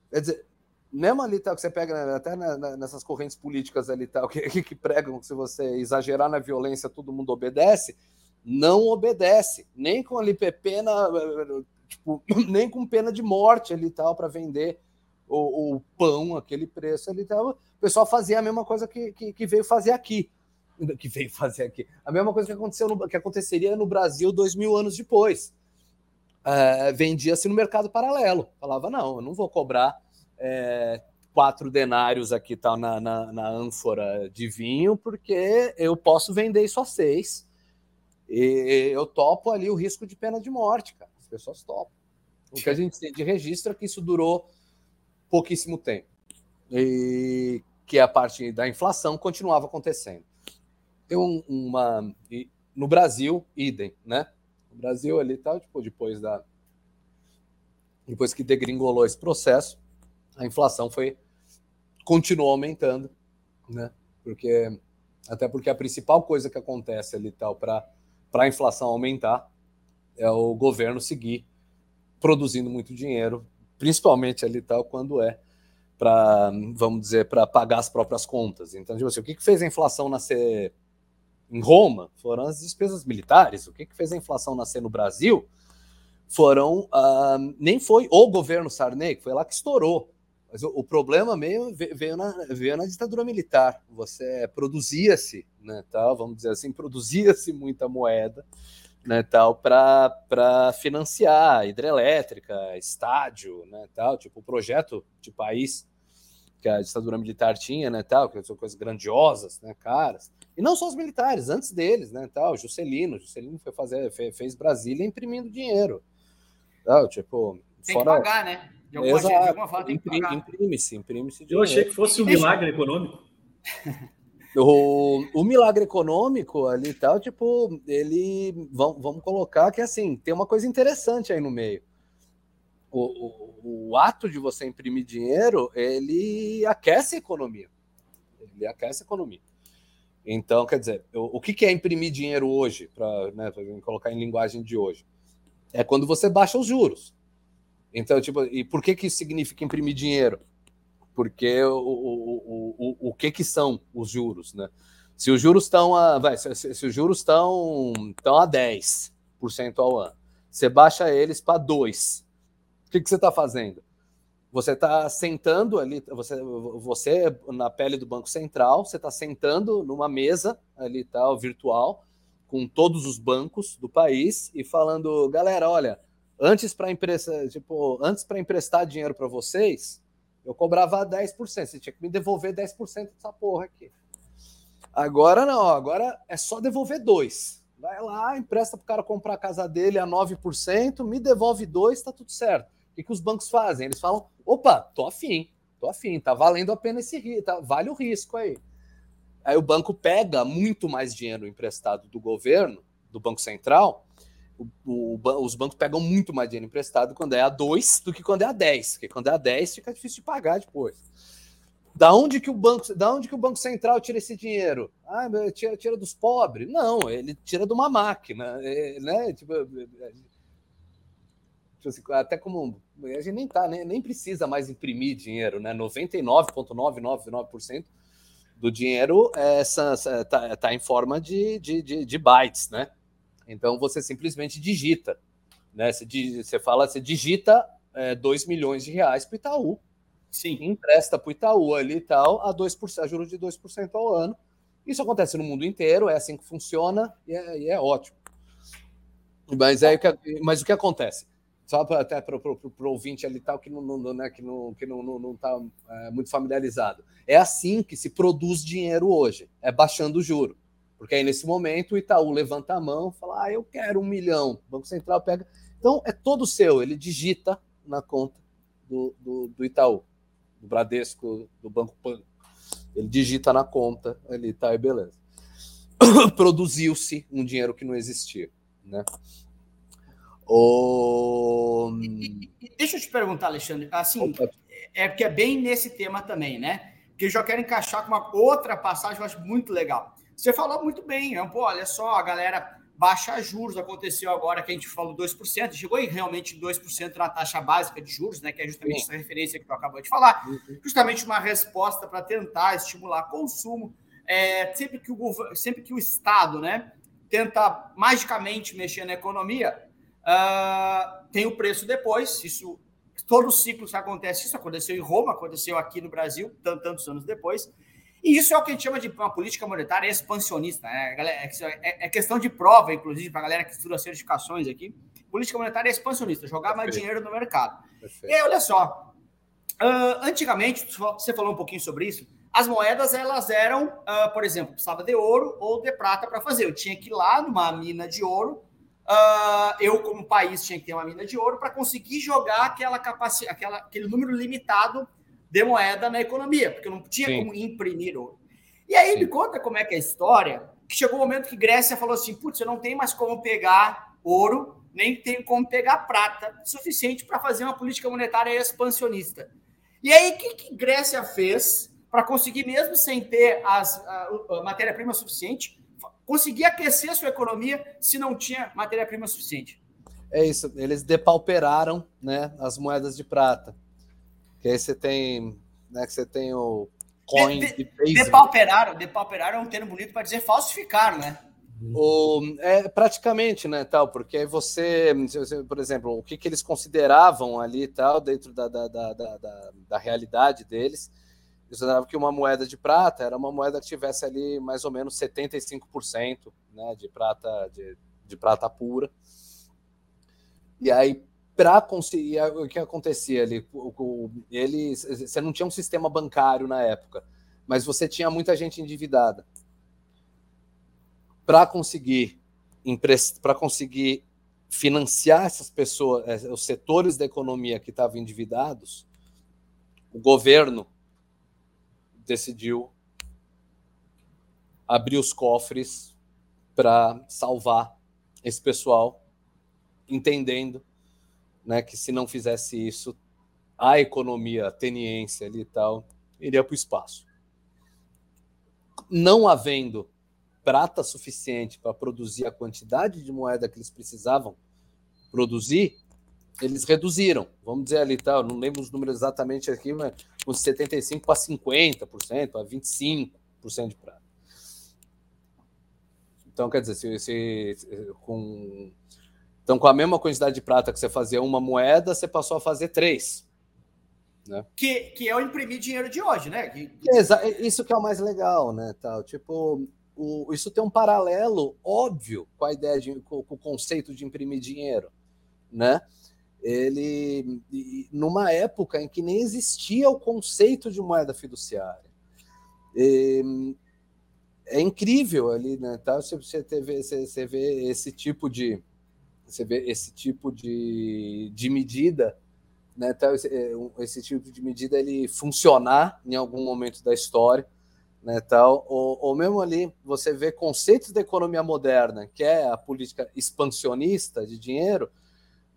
Quer dizer, mesmo ali tal, que você pega até nessas correntes políticas ali tal, que, que pregam que se você exagerar na violência, todo mundo obedece, não obedece, nem com ali pena, tipo, nem com pena de morte ali tal, para vender o, o, pão, aquele preço ali tal. O pessoal fazia a mesma coisa que, que, que veio fazer aqui que veio fazer aqui. A mesma coisa que aconteceu no, que aconteceria no Brasil dois mil anos depois. É, Vendia-se no mercado paralelo. Falava, não, eu não vou cobrar é, quatro denários aqui tá, na, na, na, ânfora de vinho, porque eu posso vender isso a seis. E eu topo ali o risco de pena de morte, cara. As pessoas topam. O que a gente tem de registro é que isso durou pouquíssimo tempo. E que a parte da inflação continuava acontecendo. Tem um, uma. No Brasil, idem, né? Brasil ali tal, tipo, depois da. Depois que degringolou esse processo, a inflação foi. continuou aumentando, né? Porque. Até porque a principal coisa que acontece ali tal para a inflação aumentar é o governo seguir produzindo muito dinheiro, principalmente ali tal quando é para, vamos dizer, para pagar as próprias contas. Então, tipo assim, o que, que fez a inflação nascer em Roma foram as despesas militares. O que, que fez a inflação nascer no Brasil foram. Uh, nem foi o governo Sarney, que foi lá que estourou. Mas o, o problema meio veio na, veio na ditadura militar. Você produzia-se, né, tal, vamos dizer assim, produzia-se muita moeda né, tal, para financiar hidrelétrica, estádio, né, tal, tipo projeto de país que a ditadura militar tinha, né, tal, que são coisas grandiosas, né, caras. E não só os militares, antes deles, né, tal, Juscelino, Juscelino foi fazer, fez, fez Brasília imprimindo dinheiro. Tal, tipo, tem fora... que pagar, né? De alguma, Exato. de alguma forma tem que pagar. Imprime-se, imprime-se Eu achei que fosse um milagre econômico. O, o milagre econômico ali e tal, tipo, ele. Vamos, vamos colocar que assim, tem uma coisa interessante aí no meio o, o, o, ato de você imprimir dinheiro, ele aquece a economia. Ele aquece a economia. Então, quer dizer, o, o que, é imprimir dinheiro hoje, para né, colocar em linguagem de hoje? É quando você baixa os juros. Então, tipo, e por que, que isso significa imprimir dinheiro? Porque o, o, o, o que, que são os juros, né? Se os juros estão a. Vai, se, se, os juros estão, estão a 10% ao ano, você baixa eles para 2%. Que, que você está fazendo? Você está sentando ali, você, você na pele do Banco Central, você está sentando numa mesa ali tal, virtual, com todos os bancos do país e falando, galera, olha, antes para empresa, tipo, antes para emprestar dinheiro para vocês, eu cobrava 10%, você tinha que me devolver 10% dessa porra aqui. Agora não, agora é só devolver 2. Vai lá, empresta para o cara comprar a casa dele a 9%, me devolve 2, tá tudo certo. Que, que os bancos fazem? Eles falam: opa, tô afim, tô afim, tá valendo a pena esse risco, tá, vale o risco aí. Aí o banco pega muito mais dinheiro emprestado do governo, do Banco Central. O, o, os bancos pegam muito mais dinheiro emprestado quando é a 2 do que quando é a 10, porque quando é a 10 fica difícil de pagar depois. Da onde que o banco, da onde que o Banco Central tira esse dinheiro? Ah, tira, tira dos pobres? Não, ele tira de uma máquina, é, né? Tipo, até como a gente nem tá, nem, nem precisa mais imprimir dinheiro, né? 99,999% do dinheiro é, tá, tá em forma de, de, de, de, bytes, né? Então você simplesmente digita, né? Você, você fala, você digita é, 2 milhões de reais para o Itaú. Sim. Empresta para o Itaú ali e tal, a 2%, a juros de 2% ao ano. Isso acontece no mundo inteiro, é assim que funciona e é, e é ótimo. Mas, é, mas o que acontece? Só pra, até para o ouvinte ali tal que não, não, né, que não que não, não, não tá é, muito familiarizado. É assim que se produz dinheiro hoje, é baixando o juro. Porque aí nesse momento o Itaú levanta a mão, fala: "Ah, eu quero um milhão". O Banco Central pega. Então é todo seu, ele digita na conta do, do, do Itaú, do Bradesco, do Banco Pan. Ele digita na conta ali, tá, e beleza. produziu-se um dinheiro que não existia, né? O... E, e, deixa eu te perguntar, Alexandre, assim, é porque é bem nesse tema também, né? Que eu já quero encaixar com uma outra passagem que eu acho muito legal. Você falou muito bem, né? Pô, olha só, a galera baixa juros, aconteceu agora que a gente falou 2%, chegou em realmente 2% na taxa básica de juros, né? Que é justamente Sim. essa referência que tu acabou de falar, uhum. justamente uma resposta para tentar estimular consumo. É, sempre, que o, sempre que o Estado né, tenta magicamente mexer na economia, Uh, tem o preço depois, isso todo o ciclo que acontece, isso aconteceu em Roma, aconteceu aqui no Brasil, tantos anos depois. E isso é o que a gente chama de uma política monetária expansionista. Né? É, é, é questão de prova, inclusive, para a galera que estuda certificações aqui. Política monetária expansionista, jogar Perfeito. mais dinheiro no mercado. Perfeito. E aí, olha só, uh, antigamente, você falou um pouquinho sobre isso, as moedas, elas eram, uh, por exemplo, precisava de ouro ou de prata para fazer. Eu tinha que ir lá numa mina de ouro, Uh, eu, como país, tinha que ter uma mina de ouro para conseguir jogar aquela capacidade, aquela, aquele número limitado de moeda na economia, porque eu não tinha Sim. como imprimir ouro. E aí Sim. me conta como é que é a história, que chegou o um momento que Grécia falou assim, putz, eu não tenho mais como pegar ouro, nem tenho como pegar prata suficiente para fazer uma política monetária expansionista. E aí, o que, que Grécia fez para conseguir, mesmo sem ter as, a, a matéria-prima suficiente, conseguir aquecer a sua economia se não tinha matéria-prima suficiente. É isso, eles depauperaram né, as moedas de prata. Que aí você tem, né, que você tem o coin de, de, de depauperaram, depauperaram é um termo bonito para dizer falsificar, né? O, é praticamente, né, tal, porque aí você, por exemplo, o que, que eles consideravam ali tal, dentro da, da, da, da, da realidade deles, considerava que uma moeda de prata era uma moeda que tivesse ali mais ou menos 75% né, de prata de, de prata pura. E aí, para conseguir. O que acontecia ali? Ele, você não tinha um sistema bancário na época, mas você tinha muita gente endividada. Para conseguir para conseguir financiar essas pessoas, eh, os setores da economia que estavam endividados, o governo decidiu abrir os cofres para salvar esse pessoal, entendendo né, que se não fizesse isso, a economia ateniense ali e tal iria para o espaço. Não havendo prata suficiente para produzir a quantidade de moeda que eles precisavam produzir, eles reduziram, vamos dizer ali, tá, não lembro os números exatamente aqui, mas uns 75% para 50%, a 25% de prata. Então, quer dizer, se, se, com, então, com a mesma quantidade de prata que você fazia uma moeda, você passou a fazer três. Né? Que, que é o imprimir dinheiro de hoje, né? Que... Isso que é o mais legal, né? Tal. Tipo, o, isso tem um paralelo óbvio com a ideia de, com, com o conceito de imprimir dinheiro, né? Ele numa época em que nem existia o conceito de moeda fiduciária. E, é incrível ali, né? Tá? Você, você, vê, você, você vê esse tipo de você vê esse tipo de, de medida, né? Tá? Esse, é, esse tipo de medida ele funcionar em algum momento da história, né? Tal ou, ou mesmo ali você vê conceitos da economia moderna, que é a política expansionista de dinheiro,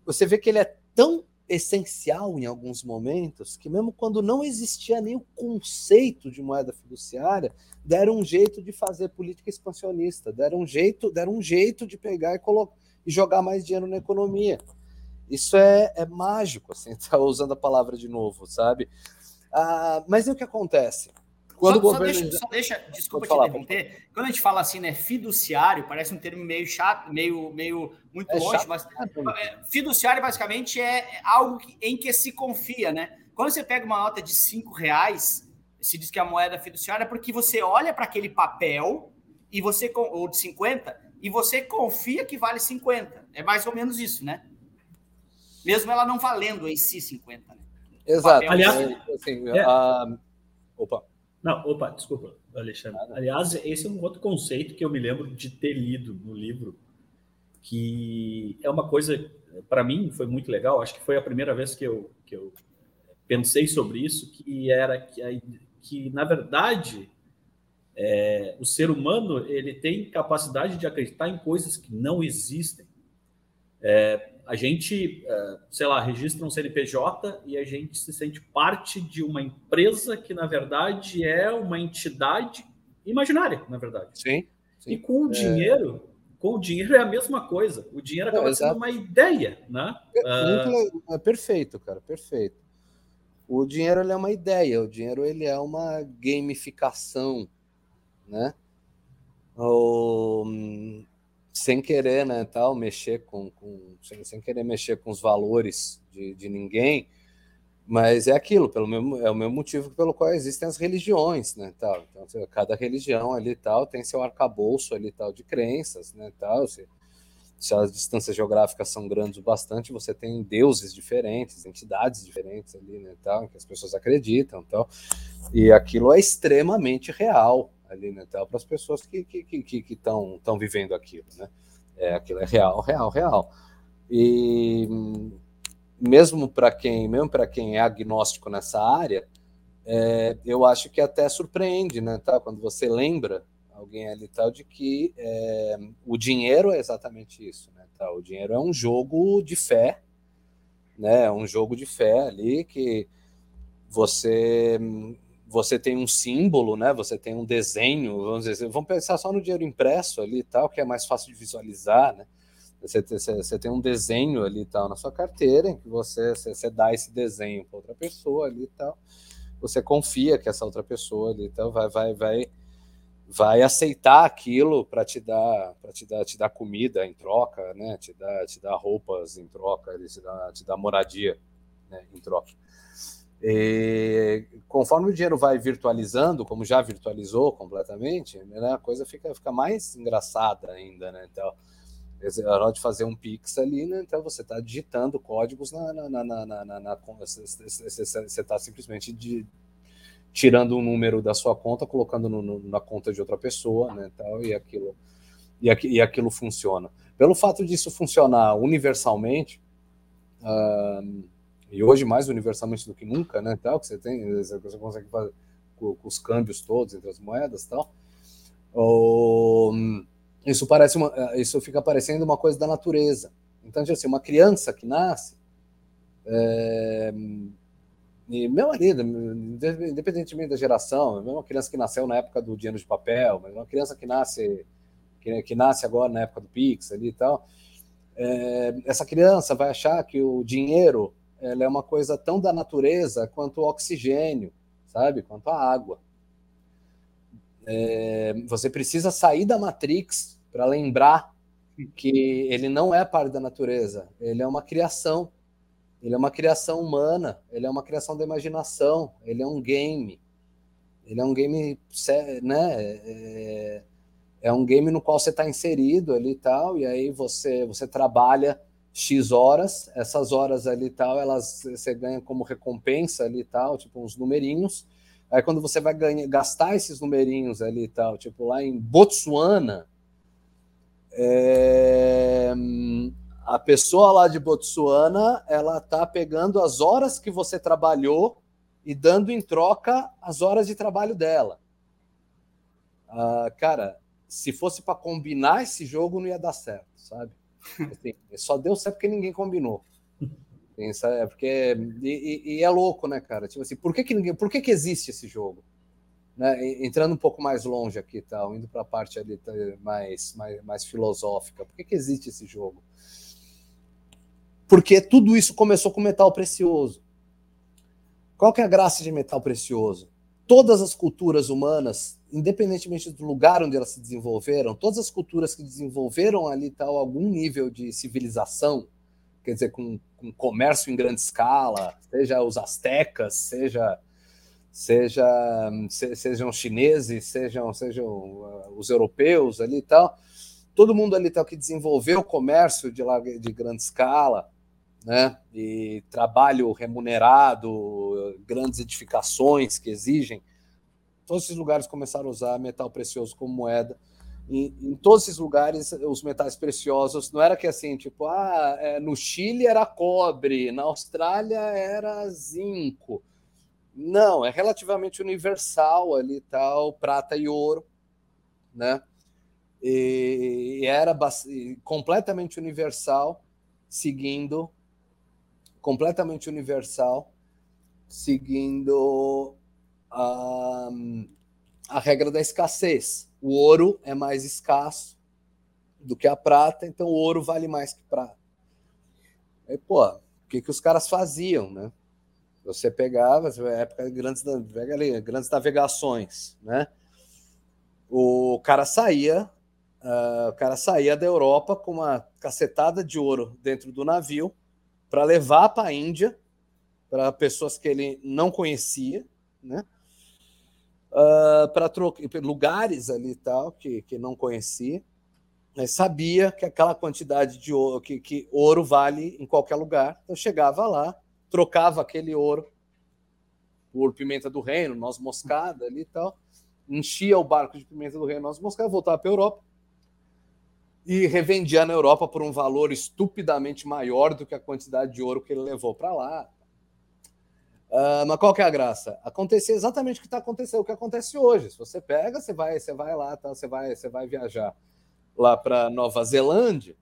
você vê que ele é tão essencial em alguns momentos que mesmo quando não existia nem o conceito de moeda fiduciária, deram um jeito de fazer política expansionista, deram um jeito, deram um jeito de pegar e colocar e jogar mais dinheiro na economia. Isso é, é mágico, assim, tá usando a palavra de novo, sabe? Ah, mas e o que acontece? Quando só, governo... só, deixa, só deixa, desculpa te interromper. Quando a gente fala assim, né, fiduciário, parece um termo meio chato, meio, meio muito é longe, chato. mas é, fiduciário basicamente é algo em que se confia, né? Quando você pega uma nota de cinco reais, se diz que a moeda é fiduciária é porque você olha para aquele papel e você ou de 50 e você confia que vale 50. É mais ou menos isso, né? Mesmo ela não valendo em si 50. Né? Exato. Aliás, é, assim, é... a... opa. Não, opa, desculpa, Alexandre. Aliás, esse é um outro conceito que eu me lembro de ter lido no livro, que é uma coisa, para mim, foi muito legal. Acho que foi a primeira vez que eu, que eu pensei sobre isso, que era que, que na verdade, É, o ser humano ele tem capacidade de acreditar em coisas que não existem. É, a gente, é, sei lá, registra um CNPJ e a gente se sente parte de uma empresa que, na verdade, é uma entidade imaginária, na verdade. Sim. sim. E com o é. dinheiro, com o dinheiro é a mesma coisa. O dinheiro acaba sendo uma ideia, né? É, é, perfeito, cara, perfeito. O dinheiro ele é uma ideia, o dinheiro ele é uma gamificação né? Ou, sem querer, né, tal, mexer com, com sem, sem, querer mexer com os valores de, de ninguém, mas é aquilo, pelo mesmo, é o mesmo motivo pelo qual existem as religiões, né, tal. Então, cada religião ali tal tem seu arcabouço ali tal de crenças, né, tal. Se, se as distâncias geográficas são grandes o bastante, você tem deuses diferentes, entidades diferentes ali, né, tal, que as pessoas acreditam, tal. E aquilo é extremamente real, ali, né, para as pessoas que estão que, que, que tão vivendo aquilo, né? É, aquilo é real, real, real. E mesmo para quem, mesmo para quem é agnóstico nessa área, é, eu acho que até surpreende, né, tá? Quando você lembra alguém ali tal de que é, o dinheiro é exatamente isso, né? Tá? O dinheiro é um jogo de fé, né? Um jogo de fé ali que você você tem um símbolo, né? Você tem um desenho, vamos dizer, vamos pensar só no dinheiro impresso ali e tal, que é mais fácil de visualizar, né? Você, você, você tem um desenho ali e tal na sua carteira, em que você, você, dá esse desenho para outra pessoa ali e tal. Você confia que essa outra pessoa ali tal vai, vai, vai, vai aceitar aquilo para te dar para te dar te dar comida em troca, né? Te dar te dar roupas em troca, te dar te dar moradia, né? Em troca. E, conforme o dinheiro vai virtualizando, como já virtualizou completamente, né, a coisa fica, fica mais engraçada ainda, né? Então, a hora de fazer um Pix ali, né? Então você está digitando códigos na, na, na, na, na, na você está simplesmente de, tirando um número da sua conta, colocando no, no, na conta de outra pessoa, né? Tal, e aquilo e, e aquilo funciona. Pelo fato disso funcionar universalmente, uh, e hoje mais universalmente do que nunca, né, tal, que você tem, você consegue fazer com, com os câmbios todos entre as moedas, tal. Isso parece uma, isso fica parecendo uma coisa da natureza. Então, tipo assim, uma criança que nasce, é, e meu marido, independentemente da geração, uma criança que nasceu na época do dinheiro de papel, mas uma criança que nasce que, que nasce agora na época do Pix ali e tal, é, essa criança vai achar que o dinheiro ela é uma coisa tão da natureza quanto o oxigênio, sabe? Quanto a água. É, você precisa sair da Matrix para lembrar que ele não é parte da natureza, ele é uma criação. Ele é uma criação humana, ele é uma criação da imaginação, ele é um game. Ele é um game, né? É, é um game no qual você está inserido ali e tal, e aí você, você trabalha X horas, essas horas ali tal, elas você ganha como recompensa ali tal, tipo uns numerinhos. Aí quando você vai ganhar, gastar esses numerinhos ali tal, tipo lá em Botsuana, é, a pessoa lá de Botsuana, ela tá pegando as horas que você trabalhou e dando em troca as horas de trabalho dela. Ah, cara, se fosse para combinar esse jogo, não ia dar certo, sabe? Assim, só deu certo porque ninguém combinou. É porque e, e, é louco, né, cara? Tipo assim, por que, que ninguém, por que, que existe esse jogo? Né? Entrando um pouco mais longe aqui, tal, indo para a parte ali tá, mais, mais, mais filosófica, por que, que existe esse jogo? Porque tudo isso começou com metal precioso. Qual que é a graça de metal precioso? Todas as culturas humanas independentemente do lugar onde elas se desenvolveram, todas as culturas que desenvolveram ali tal algum nível de civilização, quer dizer, com, com comércio em grande escala, seja os astecas, seja seja se, sejam chineses, sejam sejam uh, os europeus ali tal, todo mundo ali tal que desenvolveu comércio de, de grande escala, né? E trabalho remunerado, grandes edificações que exigem Todos esses lugares começaram a usar metal precioso como moeda. E, em todos esses lugares, os metais preciosos não era que assim, tipo, ah, é, no Chile era cobre, na Austrália era zinco. Não, é relativamente universal ali tal, prata e ouro, né? E era completamente universal, seguindo completamente universal, seguindo a, a regra da escassez. O ouro é mais escasso do que a prata, então o ouro vale mais que prata. Aí, pô, o que, que os caras faziam, né? Você pegava, época de grandes, grandes navegações, né? O cara saía, uh, o cara saía da Europa com uma cacetada de ouro dentro do navio para levar para a Índia, para pessoas que ele não conhecia, né? Uh, para lugares ali e tal que, que não conhecia, mas sabia que aquela quantidade de ouro, que, que ouro vale em qualquer lugar. Então chegava lá, trocava aquele ouro por pimenta do reino, noz moscada ali e tal, enchia o barco de pimenta do reino, noz moscada, voltava para Europa e revendia na Europa por um valor estupidamente maior do que a quantidade de ouro que ele levou para lá. Uh, mas qual que é a graça? Acontecer exatamente o que está acontecendo, o que acontece hoje. Se você pega, você vai, você vai lá, tá? você vai, você vai viajar lá para Nova Zelândia,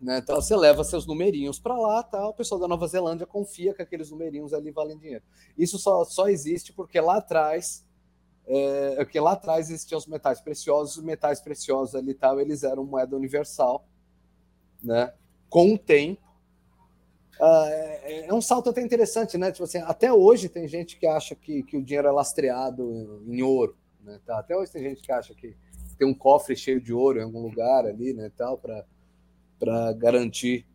né? Então você leva seus numerinhos para lá, tá? O pessoal da Nova Zelândia confia que aqueles numerinhos ali valem dinheiro. Isso só, só existe porque lá atrás é, é, que lá atrás existiam os metais preciosos, os metais preciosos ali tal, eles eram moeda universal, né? Com o tempo, uh, é, é, um salto até interessante, né? Tipo assim, até hoje tem gente que acha que, que o dinheiro é lastreado em ouro, né? Tá? Até hoje tem gente que acha que tem um cofre cheio de ouro em algum lugar ali, né? Tal para para garantir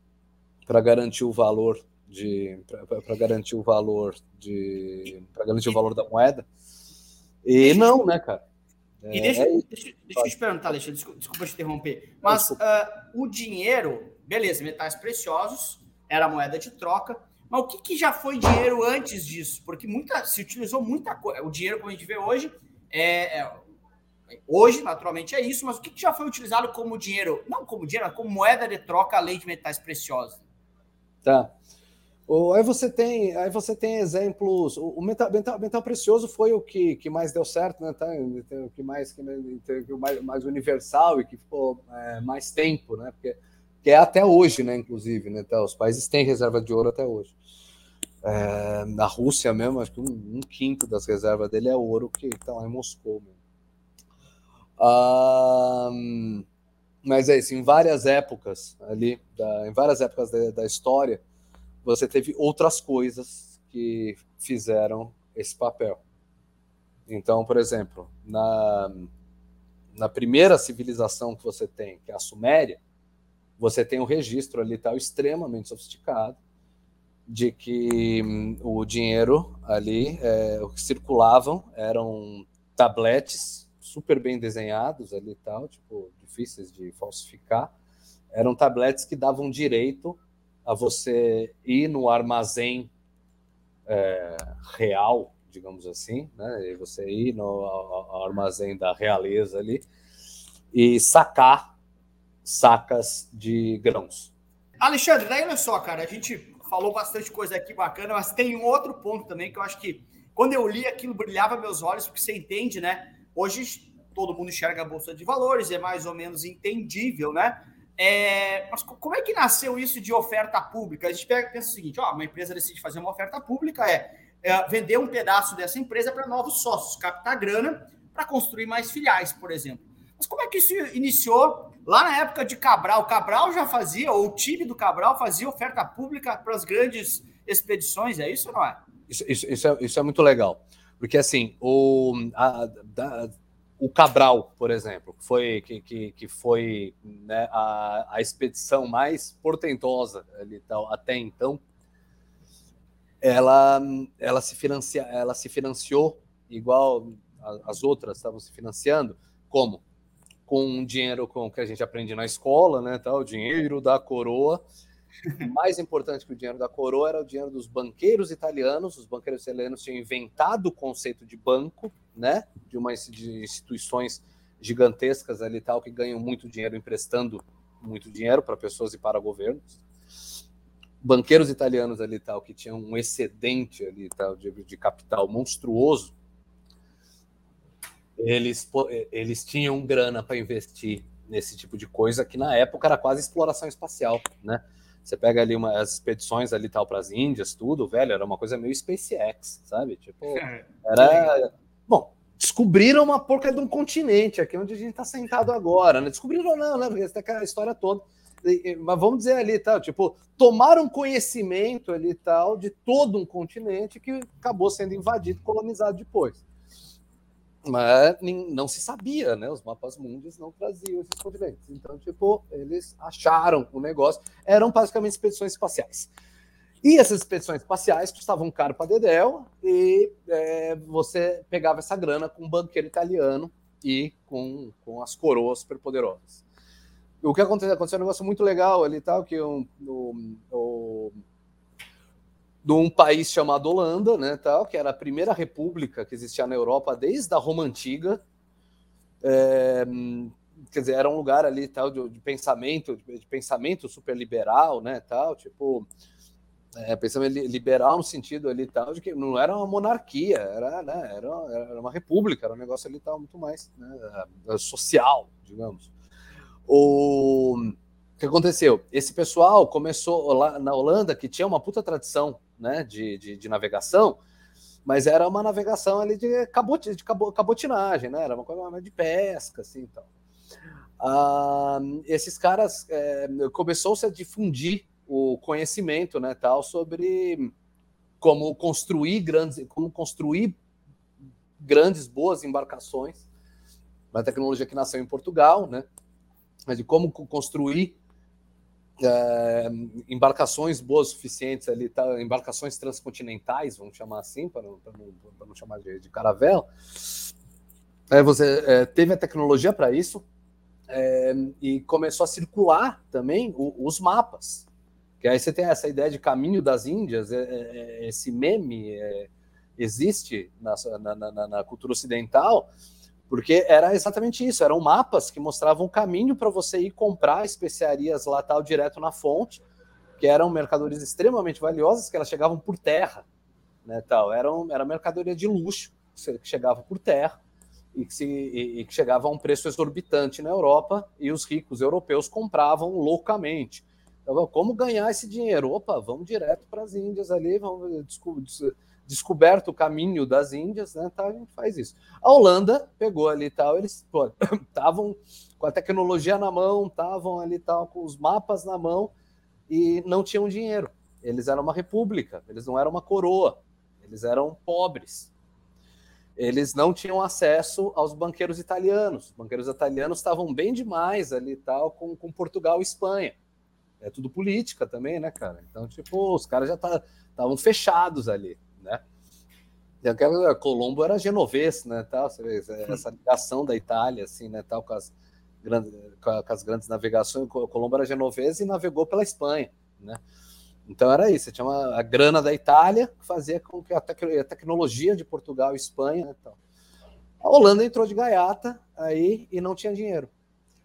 para garantir o valor de para garantir o valor de para garantir o valor da moeda. E não, né, cara? É, e deixa, é deixa, deixa, eu te perguntar, Alexandre, desculpa, desculpa te interromper. Mas uh, o dinheiro, beleza, metais preciosos, era moeda de troca, mas o que, que já foi dinheiro antes disso? Porque muita, se utilizou muita coisa. O dinheiro, como a gente vê hoje, é, é hoje, naturalmente, é isso, mas o que, que já foi utilizado como dinheiro? Não como dinheiro, mas como moeda de troca além de metais preciosos. Tá. Aí você tem, aí você tem exemplos. O metal, precioso foi o que, que mais deu certo, né? Tá? O que mais, que mais, mais universal e que ficou é, mais tempo, né? Porque que é até hoje, né? Inclusive, né? Então, os países têm reserva de ouro até hoje. É, na Rússia mesmo, acho que um, um, quinto das reservas dele é ouro que está lá em Moscou. Mas é isso, em várias épocas ali, da, em várias épocas da, da história você teve outras coisas que fizeram esse papel. Então, por exemplo, na, na primeira civilização que você tem, que é a Suméria, você tem um registro ali tal extremamente sofisticado de que hum, o dinheiro ali, é, o que circulavam eram tabletes super bem desenhados ali tal, tipo difíceis de falsificar, eram tabletes que davam direito a você ir no armazém é, real, digamos assim, né? E você ir no armazém da realeza ali e sacar sacas de grãos. Alexandre, daí olha só, cara, a gente falou bastante coisa aqui bacana, mas tem um outro ponto também que eu acho que quando eu li aquilo brilhava meus olhos, porque você entende, né? Hoje todo mundo enxerga a bolsa de valores, é mais ou menos entendível, né? É, mas como é que nasceu isso de oferta pública? A gente pega, pensa o seguinte: ó, uma empresa decide fazer uma oferta pública, é, é vender um pedaço dessa empresa para novos sócios, captar grana para construir mais filiais, por exemplo. Mas como é que isso iniciou lá na época de Cabral? Cabral já fazia, ou o time do Cabral fazia oferta pública para as grandes expedições, é isso ou não é? Isso, isso, isso, é, isso é muito legal. Porque assim, o, a, da, o Cabral, por exemplo, foi que, que, que foi né, a, a expedição mais portentosa ali, tal, até então, ela, ela, se financia, ela se financiou igual as outras estavam se financiando, como? Com dinheiro com que a gente aprende na escola, né, tal, dinheiro da coroa, mais importante que o dinheiro da coroa era o dinheiro dos banqueiros italianos. Os banqueiros italianos tinham inventado o conceito de banco, né? De uma de instituições gigantescas ali tal que ganham muito dinheiro emprestando muito dinheiro para pessoas e para governos. banqueiros italianos ali tal, que tinham um excedente ali tal, de, de capital monstruoso, eles, eles tinham grana para investir nesse tipo de coisa que na época era quase exploração espacial, né? Você pega ali uma, as expedições ali tal para as Índias, tudo, velho, era uma coisa meio SpaceX, sabe? Tipo, é, era. Bom, descobriram uma porca de um continente aqui onde a gente está sentado agora, né? Descobriram não, né? Porque tem aquela história toda. Mas vamos dizer ali, tal, tipo, tomaram conhecimento ali tal de todo um continente que acabou sendo invadido, colonizado depois mas não se sabia, né? Os mapas mundos não traziam esses continentes. Então, tipo, eles acharam o negócio. Eram basicamente expedições espaciais. E essas expedições espaciais custavam caro para Dedel e é, você pegava essa grana com um banqueiro italiano e com, com as coroas superpoderosas. O que aconteceu? Aconteceu um negócio muito legal ali, tal, que o, o de um país chamado Holanda, né, tal, que era a primeira república que existia na Europa desde a Roma Antiga. É, quer dizer, era um lugar ali tal de, de pensamento, de, de, pensamento super liberal, né, tal, tipo é, pensamento liberal no sentido ali tal de que não era uma monarquia, era, né, era, era uma república, era um negócio ali tal muito mais né, social, digamos. O que aconteceu? Esse pessoal começou lá na Holanda, que tinha uma puta tradição né, de, de, de navegação, mas era uma navegação ali de, cabot, de cabotinagem, né? Era uma coisa de pesca, assim, então. Ah, esses caras é, começou-se a difundir o conhecimento, né, tal, sobre como construir grandes, como construir grandes boas embarcações, uma tecnologia que nasceu em Portugal, né, mas de como construir é, embarcações boas suficientes ali, tá, embarcações transcontinentais, vamos chamar assim, para não, não, não, chamar de, de caravela. É, você é, teve a tecnologia para isso é, e começou a circular também o, os mapas. Que aí você tem essa ideia de caminho das Índias, é, é, esse meme existe na, na, na, na cultura ocidental, porque era exatamente isso, eram mapas que mostravam o caminho para você ir comprar especiarias lá tal direto na fonte, que eram mercadorias extremamente valiosas, que elas chegavam por terra, né, tal. Eram, era mercadoria de luxo que chegava por terra e que, se, e, e que chegava a um preço exorbitante na Europa e os ricos europeus compravam loucamente. Então, como ganhar esse dinheiro? Opa, vamos direto para as Índias ali, vamos descobrir descoberto o caminho das Índias, né? Tá, a gente faz isso. A Holanda pegou ali tal, eles estavam com a tecnologia na mão, estavam ali tal com os mapas na mão e não tinham dinheiro. Eles eram uma república, eles não eram uma coroa, eles eram pobres. Eles não tinham acesso aos banqueiros italianos. Os banqueiros italianos estavam bem demais ali tal com, com Portugal e Espanha. É tudo política também, né, cara? Então, tipo, os caras já estavam tá, fechados ali né? Aquela Colombo era genovês, né? Tal, essa ligação da Itália, assim, né? Tal, com as grandes, com as grandes navegações. Colombo era genovês e navegou pela Espanha, né? Então era isso, tinha uma, a grana da Itália que fazia com que a, tec a tecnologia de Portugal e Espanha, né, tal. A Holanda entrou de gaiata aí e não tinha dinheiro.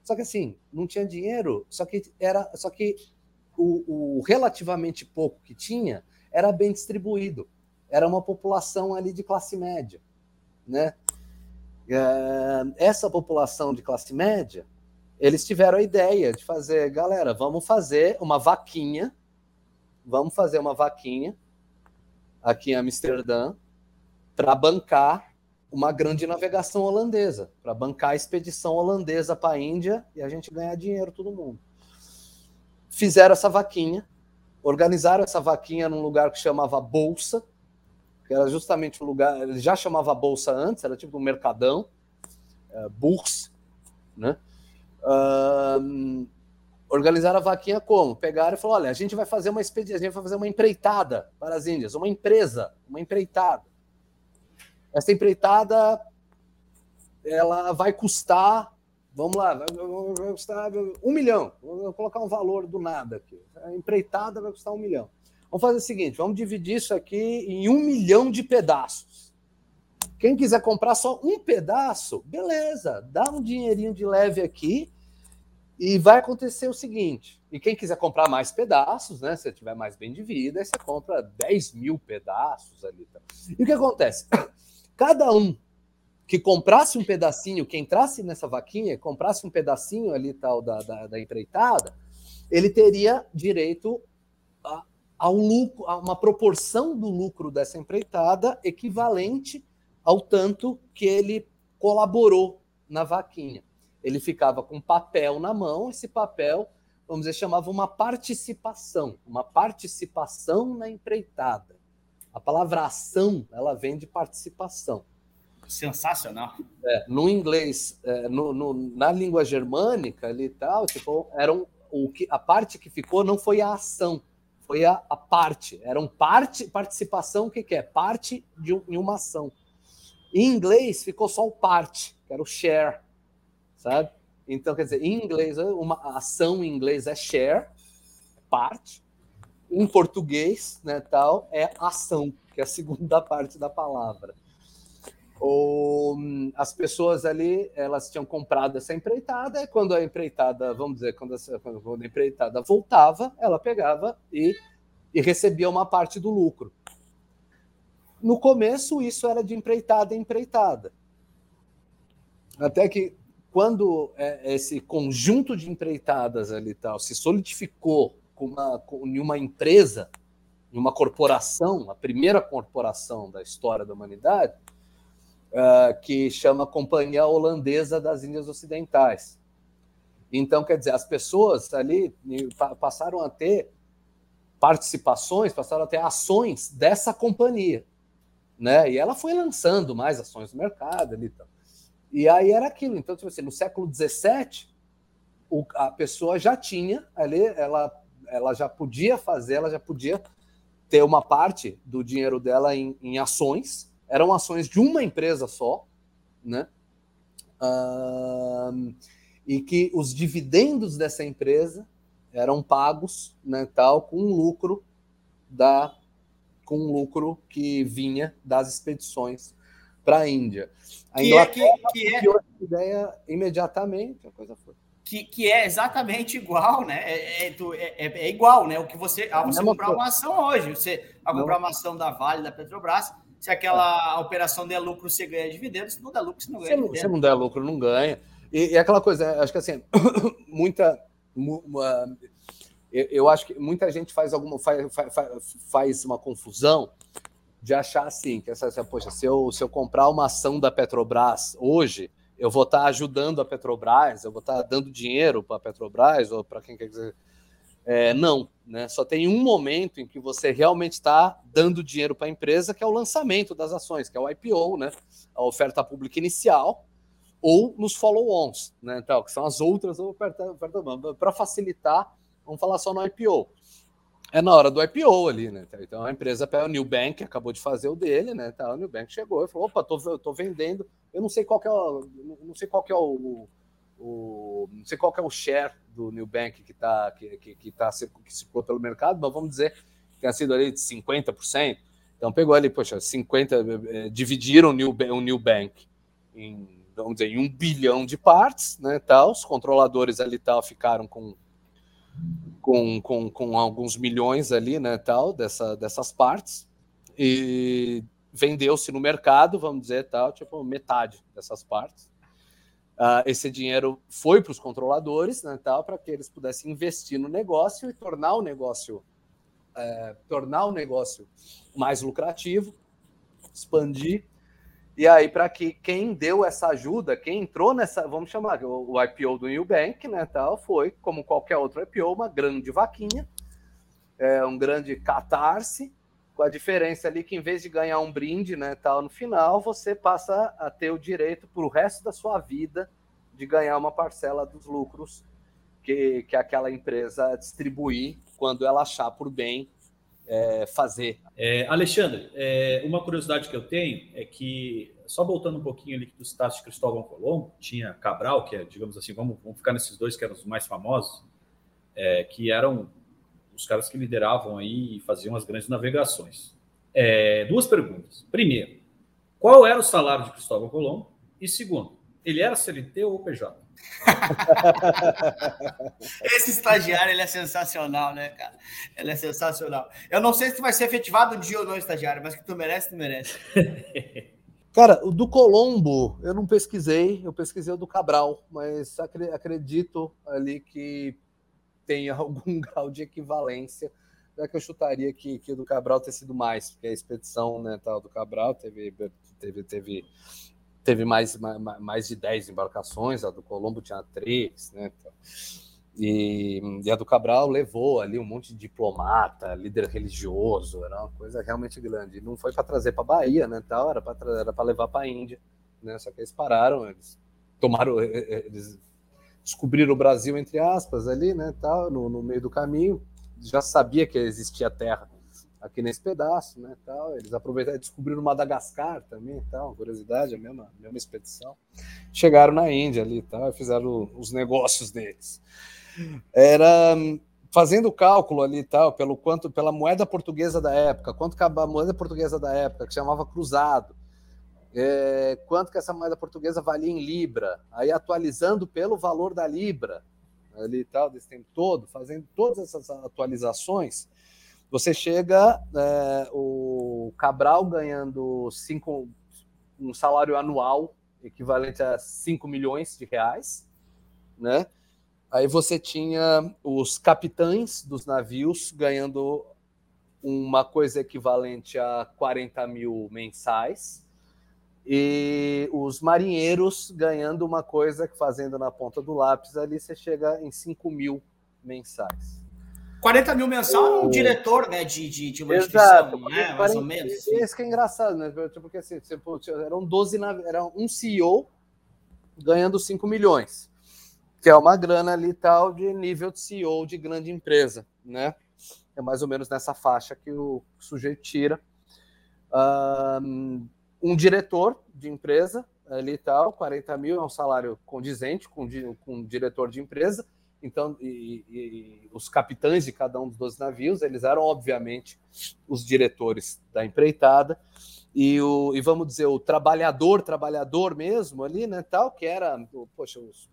Só que assim, não tinha dinheiro, só que era, só que o, o relativamente pouco que tinha era bem distribuído era uma população ali de classe média, né? É, essa população de classe média, eles tiveram a ideia de fazer, galera, vamos fazer uma vaquinha, vamos fazer uma vaquinha aqui em Amsterdã para bancar uma grande navegação holandesa, para bancar a expedição holandesa para a Índia e a gente ganhar dinheiro todo mundo. Fizeram essa vaquinha, organizaram essa vaquinha num lugar que chamava Bolsa, que era justamente o lugar, ele já chamava bolsa antes, era tipo um mercadão, é, Bourse, né? Uh, organizaram a vaquinha como? Pegaram e falaram: olha, a gente vai fazer uma expedição, a gente vai fazer uma empreitada para as Índias, uma empresa, uma empreitada. Essa empreitada ela vai custar, vamos lá, vai, vai custar um milhão. Vou colocar um valor do nada aqui. A empreitada vai custar um milhão. Vamos fazer o seguinte: vamos dividir isso aqui em um milhão de pedaços. Quem quiser comprar só um pedaço, beleza, dá um dinheirinho de leve aqui E vai acontecer o seguinte: e quem quiser comprar mais pedaços, né? Se tiver mais bem de vida, aí você compra 10 mil pedaços ali. Tá? E o que acontece? Cada um que comprasse um pedacinho, que entrasse nessa vaquinha, comprasse um pedacinho ali tal da, da, da empreitada, ele teria direito a, ao lucro, a uma proporção do lucro dessa empreitada equivalente ao tanto que ele colaborou na vaquinha ele ficava com papel na mão, esse papel, vamos dizer, chamava uma participação, uma participação na empreitada. A palavra ação, ela vem de participação. Sensacional. É, no inglês, é, no, no, na língua germânica ali e tal, tipo, eram, o que, a parte que ficou não foi a ação, foi a, a parte. Era um parte, participação, o que, que é? Parte de, um, de uma ação. Em inglês ficou só o parte, que era o share sabe? Então, quer dizer, em inglês, uma ação em inglês é share, parte. Em português, né, tal, é ação, que é a segunda parte da palavra. Ou, as pessoas ali, elas tinham comprado essa empreitada, e quando a empreitada, vamos dizer, quando a, quando a empreitada voltava, ela pegava e, e recebia uma parte do lucro. No começo, isso era de empreitada em empreitada. Até que quando é, esse conjunto de empreitadas ali tal se solidificou com uma, com, uma empresa, em uma corporação, a primeira corporação da história da humanidade, uh, que chama Companhia Holandesa das Índias Ocidentais. Então, quer dizer, as pessoas ali passaram a ter participações, passaram a ter ações dessa companhia. Né? E ela foi lançando mais ações no mercado ali tal. E aí era aquilo. Então, tipo assim, no século XVII, o, a pessoa já tinha ali, ela, ela já podia fazer, ela já podia ter uma parte do dinheiro dela em, em ações. Eram ações de uma empresa só, né? Uh, e que os dividendos dessa empresa eram pagos, né, tal, com lucro da com lucro que vinha das expedições para a Índia. A que é, que, que é... a ideia imediatamente, a coisa foi. Que, que é exatamente igual, né? É, é, é, é igual, né? O que você, a você comprar coisa. uma ação hoje, você a comprar uma ação da Vale, da Petrobras, se aquela operação der lucro, você ganha dividendos, se não der lucro, você não ganha se dividendos. Se não der lucro, não ganha. E, e aquela coisa, acho que assim, muita. Uma, eu, eu, acho que muita gente faz alguma faz, faz, faz uma confusão de achar assim, que essa, essa, poxa, se eu, se eu comprar uma ação da Petrobras hoje, eu vou estar ajudando a Petrobras, eu vou estar dando dinheiro para a Petrobras ou para quem quer dizer. É, não, né? Só tem um momento em que você realmente está dando dinheiro para a empresa, que é o lançamento das ações, que é o IPO, né? A oferta pública inicial, ou nos follow-ons, né? Então, que são as outras para facilitar, vamos falar só no IPO é na hora do IPO ali, né? Então a empresa pega o New Bank, acabou de fazer o dele, né? Então, o New Bank chegou e falou: opa, tô, tô vendendo. Eu não sei qual que é o, não sei qual que é o, o, não sei qual que é o share do New Bank que tá que, que, que tá que circulou pelo mercado, mas vamos dizer que tenha sido ali de 50%. Então pegou ali, poxa, 50 eh, dividiram o New, o New Bank em, vamos dizer, em um bilhão de partes, né? Tal, os controladores ali tal ficaram com com, com, com alguns milhões ali, né, tal, dessa, dessas partes, e vendeu-se no mercado, vamos dizer, tal, tipo, metade dessas partes. Uh, esse dinheiro foi para os controladores, né, tal, para que eles pudessem investir no negócio e tornar o negócio é, tornar o negócio mais lucrativo, expandir. E aí, para que quem deu essa ajuda, quem entrou nessa, vamos chamar, o, o IPO do New Bank, né, tal, foi, como qualquer outro IPO, uma grande vaquinha, é, um grande catarse, com a diferença ali que em vez de ganhar um brinde, né, tal, no final, você passa a ter o direito para o resto da sua vida de ganhar uma parcela dos lucros que, que aquela empresa distribuir quando ela achar por bem é, fazer. É, Alexandre, é, uma curiosidade que eu tenho é que, só voltando um pouquinho ali que tu citaste Cristóvão Colombo, tinha Cabral, que é, digamos assim, vamos, vamos ficar nesses dois que eram os mais famosos, é, que eram os caras que lideravam aí e faziam as grandes navegações. É, duas perguntas. Primeiro, qual era o salário de Cristóvão Colombo? E segundo, ele era CLT ou PJ? Esse estagiário ele é sensacional, né, cara? Ele é sensacional. Eu não sei se vai ser efetivado um dia ou não, estagiário, mas que tu merece, tu merece. Cara, o do Colombo eu não pesquisei, eu pesquisei o do Cabral, mas acredito ali que tem algum grau de equivalência. Já que eu chutaria que, que o do Cabral ter sido mais, porque a expedição né, tal do Cabral teve, teve, teve teve mais, mais, de 10 embarcações, a do Colombo tinha três, né? E, e, a do Cabral levou ali um monte de diplomata, líder religioso, era uma coisa realmente grande. Não foi para trazer para Bahia, né? Tal, era para levar para a Índia, né? Só que eles pararam, eles tomaram, eles descobriram o Brasil entre aspas ali, né? Tal, no, no meio do caminho, já sabia que existia terra aqui nesse pedaço, né, tal. Eles aproveitaram e descobriram Madagascar também, tal, curiosidade, a mesma, mesma expedição. Chegaram na Índia ali, tal, e fizeram os negócios deles. Era fazendo o cálculo ali, tal, pelo quanto pela moeda portuguesa da época, quanto que a moeda portuguesa da época, que chamava cruzado, é, quanto que essa moeda portuguesa valia em libra, aí atualizando pelo valor da libra, ali tal, desse tempo todo, fazendo todas essas atualizações, você chega, é, o Cabral ganhando cinco, um salário anual equivalente a 5 milhões de reais, né? Aí você tinha os capitães dos navios ganhando uma coisa equivalente a 40 mil mensais, e os marinheiros ganhando uma coisa que, fazendo na ponta do lápis, ali você chega em 5 mil mensais. 40 mil mensal é um diretor né, de, de, de uma Exato, instituição, né, mais ou menos. Assim. Esse que é engraçado, né? Porque assim, eram 12, era um CEO ganhando 5 milhões, que é uma grana ali tal de nível de CEO de grande empresa, né? É mais ou menos nessa faixa que o sujeito tira. Um, um diretor de empresa ali tal, 40 mil é um salário condizente com, com um diretor de empresa. Então, e, e, os capitães de cada um dos 12 navios, eles eram, obviamente, os diretores da empreitada, e, o, e vamos dizer, o trabalhador, trabalhador mesmo ali, né, tal, que era, poxa, os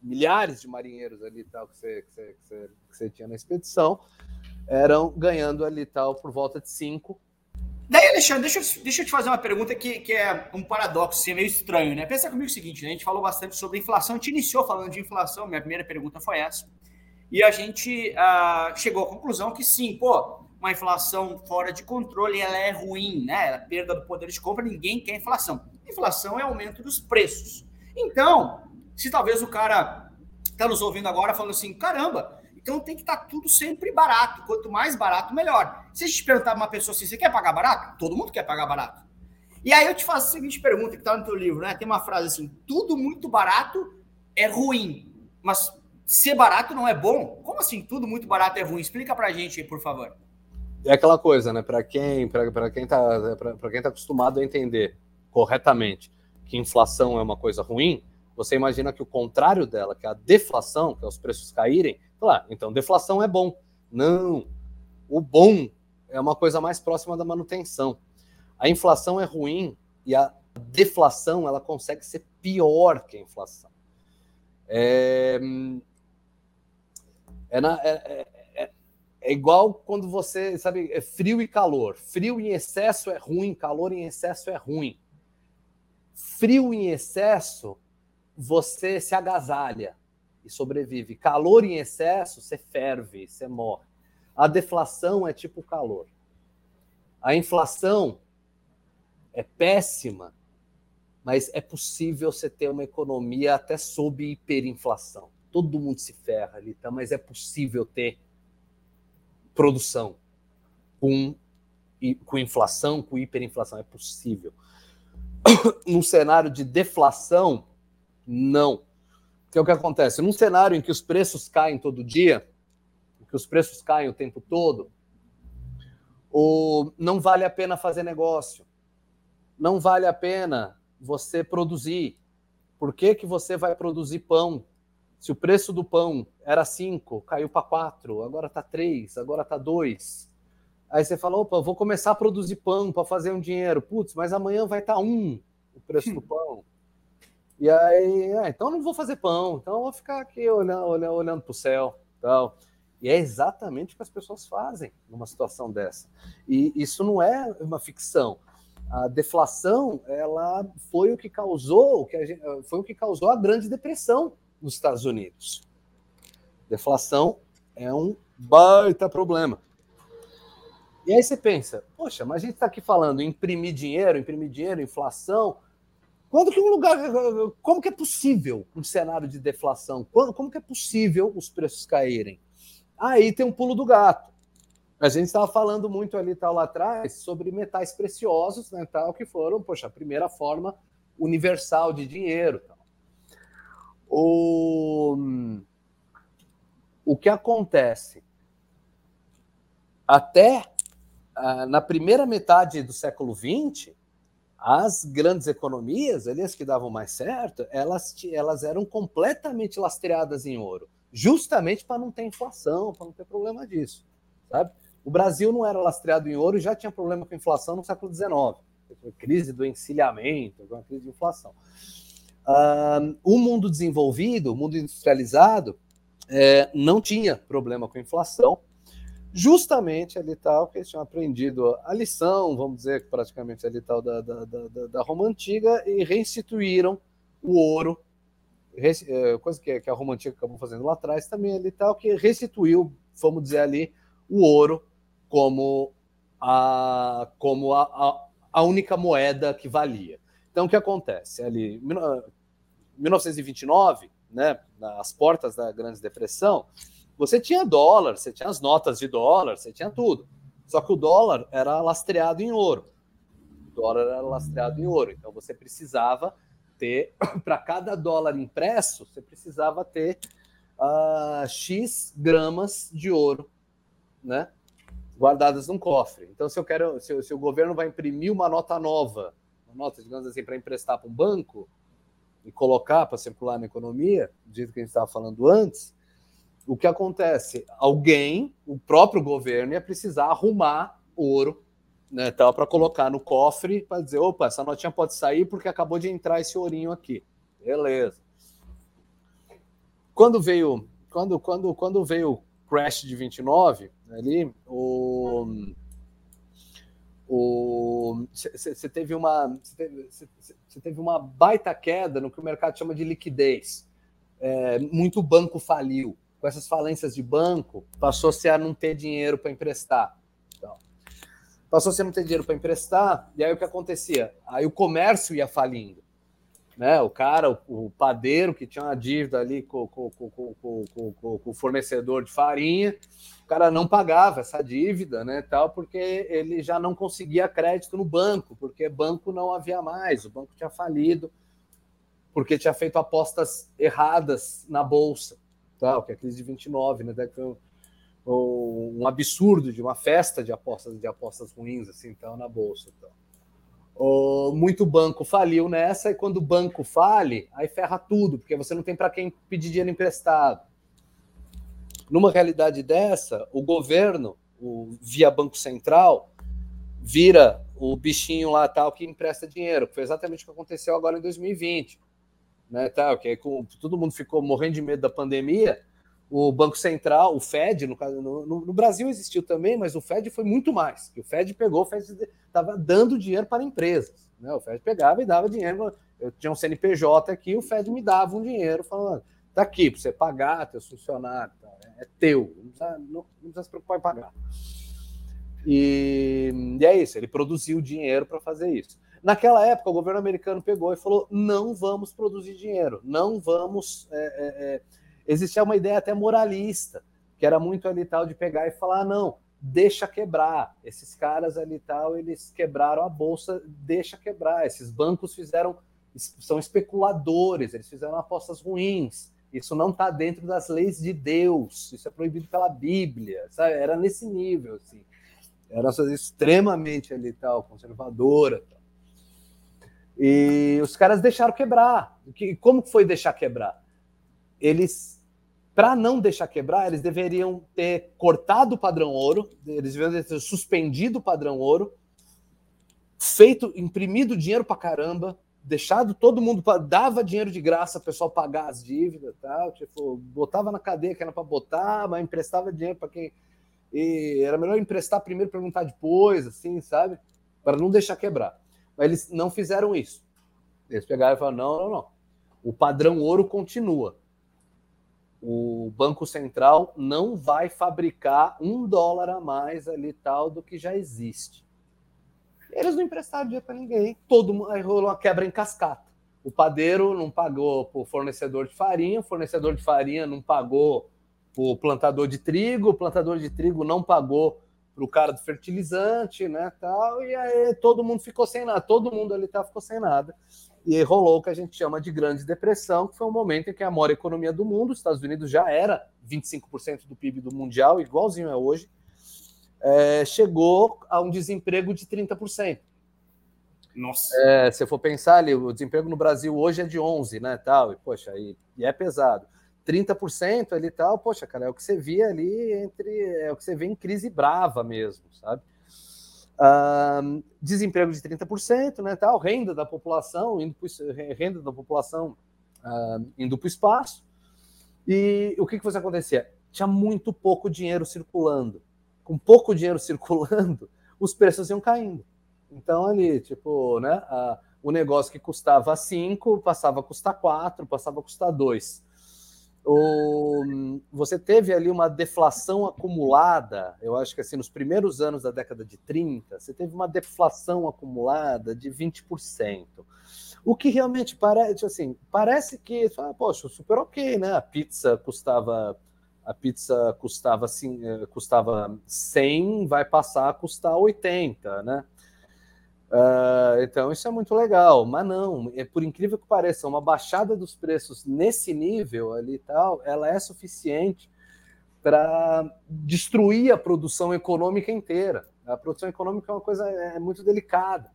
milhares de marinheiros ali, tal, que você, que você, que você, que você tinha na expedição, eram ganhando ali, tal, por volta de 5 Daí, Alexandre, deixa eu, deixa eu te fazer uma pergunta que, que é um paradoxo, assim, meio estranho, né? Pensa comigo o seguinte, né? A gente falou bastante sobre inflação, a gente iniciou falando de inflação, minha primeira pergunta foi essa. E a gente ah, chegou à conclusão que sim, pô, uma inflação fora de controle, ela é ruim, né? A perda do poder de compra, ninguém quer inflação. Inflação é aumento dos preços. Então, se talvez o cara está nos ouvindo agora falando assim, caramba, então tem que estar tudo sempre barato. Quanto mais barato, melhor. Se a gente perguntar para uma pessoa assim, você quer pagar barato? Todo mundo quer pagar barato. E aí eu te faço a seguinte pergunta que está no teu livro, né? Tem uma frase assim: tudo muito barato é ruim, mas ser barato não é bom? Como assim tudo muito barato é ruim? Explica para a gente por favor. É aquela coisa, né? Para quem, para quem tá, para quem tá acostumado a entender corretamente que inflação é uma coisa ruim, você imagina que o contrário dela, que é a deflação, que é os preços caírem, Claro, então deflação é bom. Não. O bom é uma coisa mais próxima da manutenção. A inflação é ruim e a deflação ela consegue ser pior que a inflação. É, é, na, é, é, é, é igual quando você, sabe, é frio e calor. Frio em excesso é ruim, calor em excesso é ruim. Frio em excesso, você se agasalha e sobrevive. Calor em excesso, você ferve, você morre. A deflação é tipo calor. A inflação é péssima, mas é possível você ter uma economia até sob hiperinflação. Todo mundo se ferra ali, tá? mas é possível ter produção com, com inflação, com hiperinflação. É possível. Num cenário de deflação, não que é o que acontece? Num cenário em que os preços caem todo dia, em que os preços caem o tempo todo, ou não vale a pena fazer negócio, não vale a pena você produzir. Por que, que você vai produzir pão? Se o preço do pão era 5, caiu para 4, agora está 3, agora está 2. Aí você fala, opa, vou começar a produzir pão para fazer um dinheiro. Putz, mas amanhã vai estar tá 1 um, o preço do pão. E aí, ah, então não vou fazer pão, então vou ficar aqui olhando, olhando, olhando para o céu, tal. E é exatamente o que as pessoas fazem numa situação dessa. E isso não é uma ficção. A deflação, ela foi o que causou, o que gente, foi o que causou a Grande Depressão nos Estados Unidos. Deflação é um baita problema. E aí você pensa, poxa, mas a gente está aqui falando imprimir dinheiro, imprimir dinheiro, inflação. Quando que um lugar, como que é possível um cenário de deflação? Quando, como que é possível os preços caírem? Aí tem um pulo do gato. A gente estava falando muito ali tal lá atrás sobre metais preciosos, né, tal que foram, poxa, a primeira forma universal de dinheiro. Tal. O o que acontece até ah, na primeira metade do século XX, as grandes economias, ali as que davam mais certo, elas, elas eram completamente lastreadas em ouro justamente para não ter inflação, para não ter problema disso, sabe? O Brasil não era lastreado em ouro e já tinha problema com inflação no século XIX, crise do encilhamento, uma crise de inflação. O mundo desenvolvido, o mundo industrializado, é, não tinha problema com inflação, justamente ali tal que eles tinham aprendido a lição, vamos dizer praticamente ali tal da, da, da, da Roma antiga e reinstituíram o ouro é, coisa que, a Roma Antiga acabou fazendo lá atrás também ali tal, que restituiu, vamos dizer ali, o ouro como a, como a, a, a única moeda que valia. Então, o que acontece? Ali, 1929, né, nas portas da Grande Depressão, você tinha dólar, você tinha as notas de dólar, você tinha tudo. Só que o dólar era lastreado em ouro. O dólar era lastreado em ouro. Então, você precisava ter, para cada dólar impresso, você precisava ter uh, X gramas de ouro, né? Guardadas num cofre. Então, se eu quero, se, se o governo vai imprimir uma nota nova, uma nota, digamos assim, para emprestar para um banco e colocar para circular na economia, do jeito que a gente estava falando antes, o que acontece? Alguém, o próprio governo, ia precisar arrumar ouro né, para colocar no cofre para dizer, opa, essa notinha pode sair porque acabou de entrar esse ourinho aqui. Beleza. Quando veio, quando, quando, quando veio o crash de 29, ali, o você teve uma você teve, uma baita queda no que o mercado chama de liquidez. É, muito banco faliu. Com essas falências de banco, passou-se a não ter dinheiro para emprestar passou a não ter dinheiro para emprestar, e aí o que acontecia? Aí o comércio ia falindo. Né? O cara, o, o padeiro que tinha uma dívida ali com, com, com, com, o fornecedor de farinha, o cara não pagava essa dívida, né, tal, porque ele já não conseguia crédito no banco, porque banco não havia mais, o banco tinha falido, porque tinha feito apostas erradas na bolsa, tal, que é a crise de 29, né, foi um absurdo de uma festa de apostas de apostas ruins assim então na bolsa então. Muito banco faliu nessa e quando o banco fale aí ferra tudo porque você não tem para quem pedir dinheiro emprestado. Numa realidade dessa o governo o, via banco central vira o bichinho lá tal que empresta dinheiro que foi exatamente o que aconteceu agora em 2020 né tal que com, todo mundo ficou morrendo de medo da pandemia o Banco Central, o Fed, no, caso, no, no, Brasil existiu também, mas o Fed foi muito mais. O Fed pegou, o Fed estava dando dinheiro para empresas. Né? O Fed pegava e dava dinheiro. Eu tinha um CNPJ aqui, o Fed me dava um dinheiro falando: tá aqui para você pagar teus funcionários, tá? é teu, não precisa, não, não precisa se preocupar em pagar. E, e é isso, ele produziu dinheiro para fazer isso. Naquela época, o governo americano pegou e falou: não vamos produzir dinheiro, não vamos. É, é, é existia uma ideia até moralista, que era muito ali tal de pegar e falar: não, deixa quebrar. Esses caras ali tal, eles quebraram a bolsa, deixa quebrar. Esses bancos fizeram, são especuladores, eles fizeram apostas ruins. Isso não está dentro das leis de Deus, isso é proibido pela Bíblia, sabe? Era nesse nível, assim. Era extremamente ali tal, conservadora. Tal. E os caras deixaram quebrar. Como foi deixar quebrar? Eles para não deixar quebrar, eles deveriam ter cortado o padrão ouro, eles deveriam ter suspendido o padrão ouro, feito, imprimido dinheiro para caramba, deixado todo mundo dava dinheiro de graça o pessoal pagar as dívidas, tal, tipo, botava na cadeia que era para botar, mas emprestava dinheiro para quem e era melhor emprestar primeiro, perguntar depois, assim, sabe? Para não deixar quebrar. Mas eles não fizeram isso. Eles pegaram e falaram: não, não, não. O padrão ouro continua. O Banco Central não vai fabricar um dólar a mais ali tal do que já existe. Eles não emprestaram dinheiro para ninguém. Todo mundo aí rolou uma quebra em cascata. O padeiro não pagou para o fornecedor de farinha, o fornecedor de farinha não pagou para o plantador de trigo, o plantador de trigo não pagou o cara do fertilizante, né, tal, e aí todo mundo ficou sem nada, todo mundo ali tá, ficou sem nada. E aí rolou o que a gente chama de grande depressão, que foi um momento em que a maior economia do mundo, os Estados Unidos já era 25% do PIB do mundial, igualzinho é hoje, é, chegou a um desemprego de 30%. Nossa. É, se eu for pensar ali, o desemprego no Brasil hoje é de 11, né, tal, e poxa, e, e é pesado. 30% ali e tal, poxa, cara, é o que você via ali entre, é o que você vê em crise brava mesmo, sabe? Uh, desemprego de 30%, né, tal, renda da população, indo pro, renda da população uh, indo para o espaço. E o que, que fosse acontecer? Tinha muito pouco dinheiro circulando com pouco dinheiro circulando, os preços iam caindo. Então, ali, tipo, né, a, o negócio que custava 5 passava a custar 4, passava a custar 2. Você teve ali uma deflação acumulada, eu acho que assim, nos primeiros anos da década de 30, você teve uma deflação acumulada de 20%. O que realmente parece, assim, parece que, poxa, super ok, né? A pizza custava a pizza custava, assim, custava 100, vai passar a custar 80, né? Uh, então isso é muito legal, mas não, é por incrível que pareça, uma baixada dos preços nesse nível ali e tal, ela é suficiente para destruir a produção econômica inteira. A produção econômica é uma coisa é, muito delicada.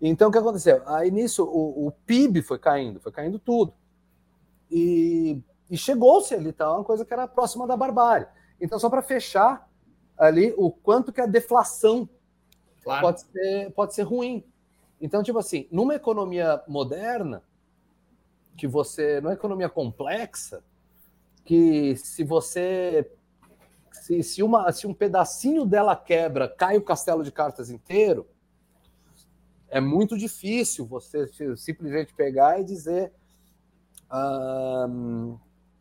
Então o que aconteceu? Aí nisso o, o PIB foi caindo, foi caindo tudo. E e chegou-se ali, tá? Uma coisa que era próxima da barbárie. Então, só para fechar ali, o quanto que a deflação claro. pode, ser, pode ser ruim. Então, tipo assim, numa economia moderna, que você. numa economia complexa, que se você. Se, se, uma, se um pedacinho dela quebra, cai o castelo de cartas inteiro, é muito difícil você simplesmente pegar e dizer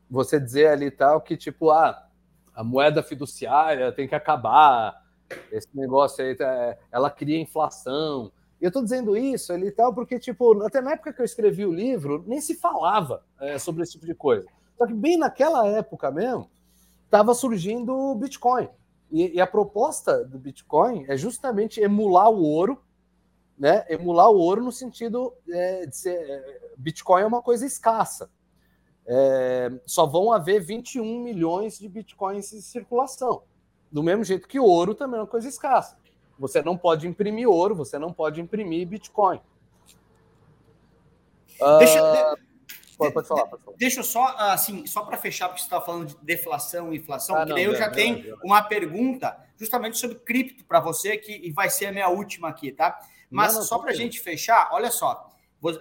você dizer ali tal que, tipo, ah, a moeda fiduciária tem que acabar, esse negócio aí, tá, ela cria inflação. E eu estou dizendo isso ali tal porque, tipo, até na época que eu escrevi o livro, nem se falava é, sobre esse tipo de coisa. Só que bem naquela época mesmo, estava surgindo o Bitcoin. E, e, a proposta do Bitcoin é justamente emular o ouro, né? Emular o ouro no sentido é, de ser. É, Bitcoin é uma coisa escassa é, só vão haver 21 milhões de bitcoins em circulação. Do mesmo jeito que ouro também é uma coisa escassa. Você não pode imprimir ouro, você não pode imprimir bitcoin. Deixa, uh, pode, pode, falar, pode falar. Deixa eu só, assim, só para fechar, porque você estava falando de deflação e inflação, ah, não, daí eu já tenho uma pergunta justamente sobre cripto para você, que vai ser a minha última aqui, tá? Mas não, não, só para a gente fechar, olha só,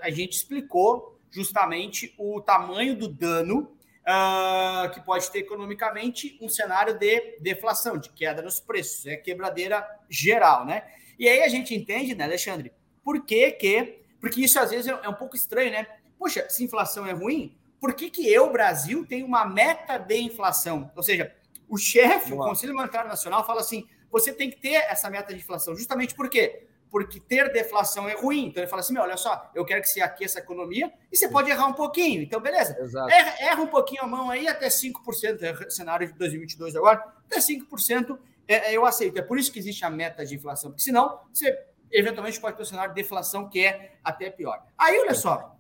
a gente explicou justamente o tamanho do dano uh, que pode ter economicamente um cenário de deflação, de queda nos preços, é quebradeira geral, né? E aí a gente entende, né, Alexandre, por que que, porque isso às vezes é um pouco estranho, né? Poxa, se inflação é ruim, por que que eu, Brasil, tenho uma meta de inflação? Ou seja, o chefe, o Conselho Monetário Nacional fala assim, você tem que ter essa meta de inflação, justamente por quê? Porque ter deflação é ruim. Então ele fala assim: olha só, eu quero que você aqueça a economia e você pode errar um pouquinho. Então, beleza. Erra, erra, um pouquinho a mão aí, até 5%, é cenário de 2022 agora, até 5% é, é, eu aceito. É por isso que existe a meta de inflação, porque senão você eventualmente pode ter um cenário de deflação que é até pior. Aí, olha só,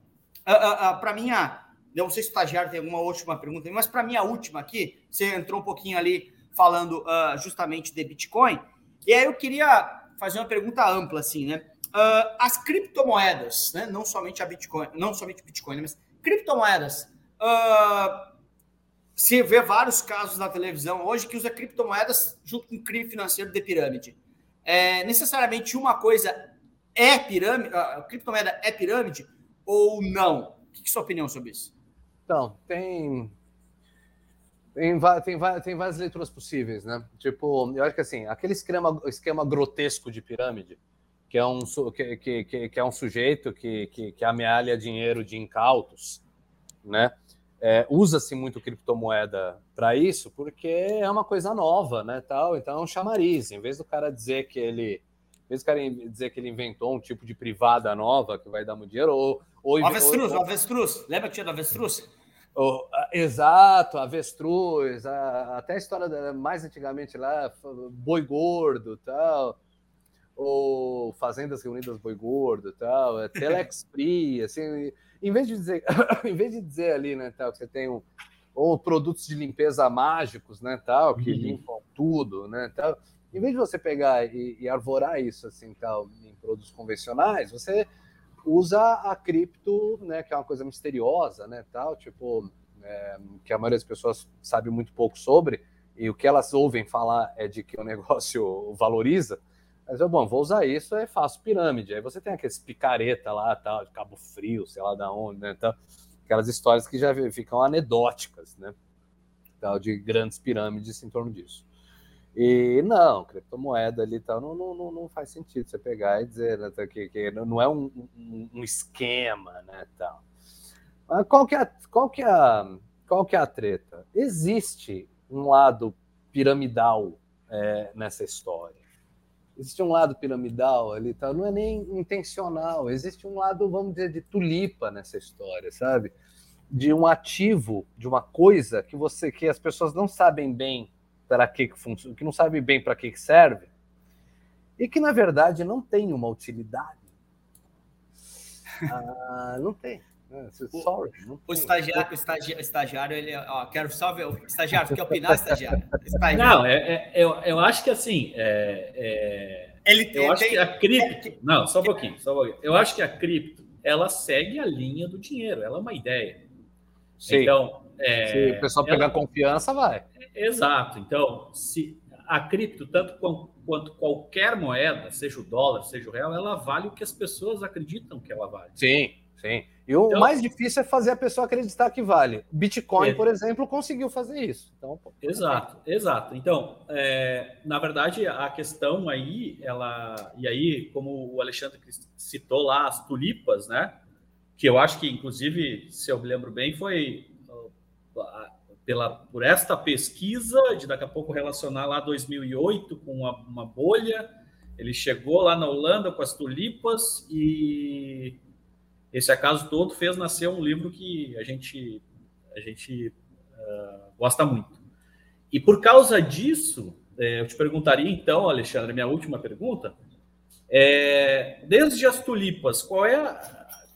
uh, uh, uh, para minha. Não sei se o estagiário tem alguma última pergunta, mas para minha última aqui, você entrou um pouquinho ali falando justamente de Bitcoin, e aí eu queria fazer uma pergunta ampla, assim, né? Uh, as criptomoedas, né? Não somente a Bitcoin, não somente Bitcoin, mas criptomoedas. Uh, se vê vários casos na televisão hoje que usa criptomoedas junto com crime financeiro de pirâmide. É necessariamente uma coisa é pirâmide, a criptomoeda é pirâmide ou não? O que é a sua opinião sobre isso? Então, tem tem, tem, tem várias leituras possíveis, né? Tipo, eu acho que assim, aquele esquema, esquema grotesco de pirâmide, que é um, que, que, que é um sujeito que, que, que amealha dinheiro de incautos, né? É, Usa-se muito criptomoeda para isso, porque é uma coisa nova, né? Tal, então é um chamariz. Em vez do cara dizer que ele. Em vez do cara dizer que ele inventou um tipo de privada nova que vai dar muito dinheiro, ou. ou avestruz, ou, avestruz. Lembra que tinha do avestruz? Oh, exato, avestruz, a, até a história da, mais antigamente lá, boi gordo tal, ou Fazendas Reunidas Boi Gordo tal, é Telexpri, assim, em vez de dizer, em vez de dizer ali, né, tal, que você tem um, ou produtos de limpeza mágicos, né, tal, que uhum. limpam tudo, né, tal, em vez de você pegar e, e arvorar isso, assim, tal, em produtos convencionais, você usa a cripto, né, que é uma coisa misteriosa, né, tal, tipo, é, que a maioria das pessoas sabe muito pouco sobre, e o que elas ouvem falar é de que o negócio valoriza. Mas eu, bom, vou usar isso, é faço pirâmide. Aí você tem aqueles picareta lá, tal, de Cabo Frio, sei lá da onde, né, tal, aquelas histórias que já ficam anedóticas, né, tal, de grandes pirâmides em torno disso. E não, criptomoeda ali tal, não, não, não faz sentido você pegar e dizer né, que, que não é um, um, um, esquema, né, tal. Mas qual que é, qual que é, qual que é a treta? Existe um lado piramidal é, nessa história. Existe um lado piramidal ali, tal, não é nem intencional. Existe um lado, vamos dizer, de tulipa nessa história, sabe? De um ativo, de uma coisa que você, que as pessoas não sabem bem para que, que funciona, que não sabe bem para que, que serve, e que na verdade não tem uma utilidade. Ah, não tem. Sorry, não o, estagiário, o estagiário, estagiário, ele, ó, quero só ver o estagiário, quer opinar, estagiário? estagiário? Não, é, é, eu, eu acho que assim, é, é ele, eu ele acho tem, que a cripto, não, só um pouquinho, só um pouquinho. Eu acho que a cripto, ela segue a linha do dinheiro, ela é uma ideia. Sim. Então, é, se o pessoal pegar ela, confiança, vai. Exato. Então, se a cripto, tanto quanto qualquer moeda, seja o dólar, seja o real, ela vale o que as pessoas acreditam que ela vale. Sim, sim. E o então, mais difícil é fazer a pessoa acreditar que vale. Bitcoin, é. por exemplo, conseguiu fazer isso. Então, exato, exato. Então, é, na verdade, a questão aí, ela. E aí, como o Alexandre citou lá, as tulipas, né? Que eu acho que, inclusive, se eu me lembro bem, foi pela, por esta pesquisa, de daqui a pouco relacionar lá 2008 com uma, uma bolha. Ele chegou lá na Holanda com as tulipas e esse acaso todo fez nascer um livro que a gente, a gente uh, gosta muito. E por causa disso, é, eu te perguntaria então, Alexandre, minha última pergunta, é, desde as tulipas, qual é,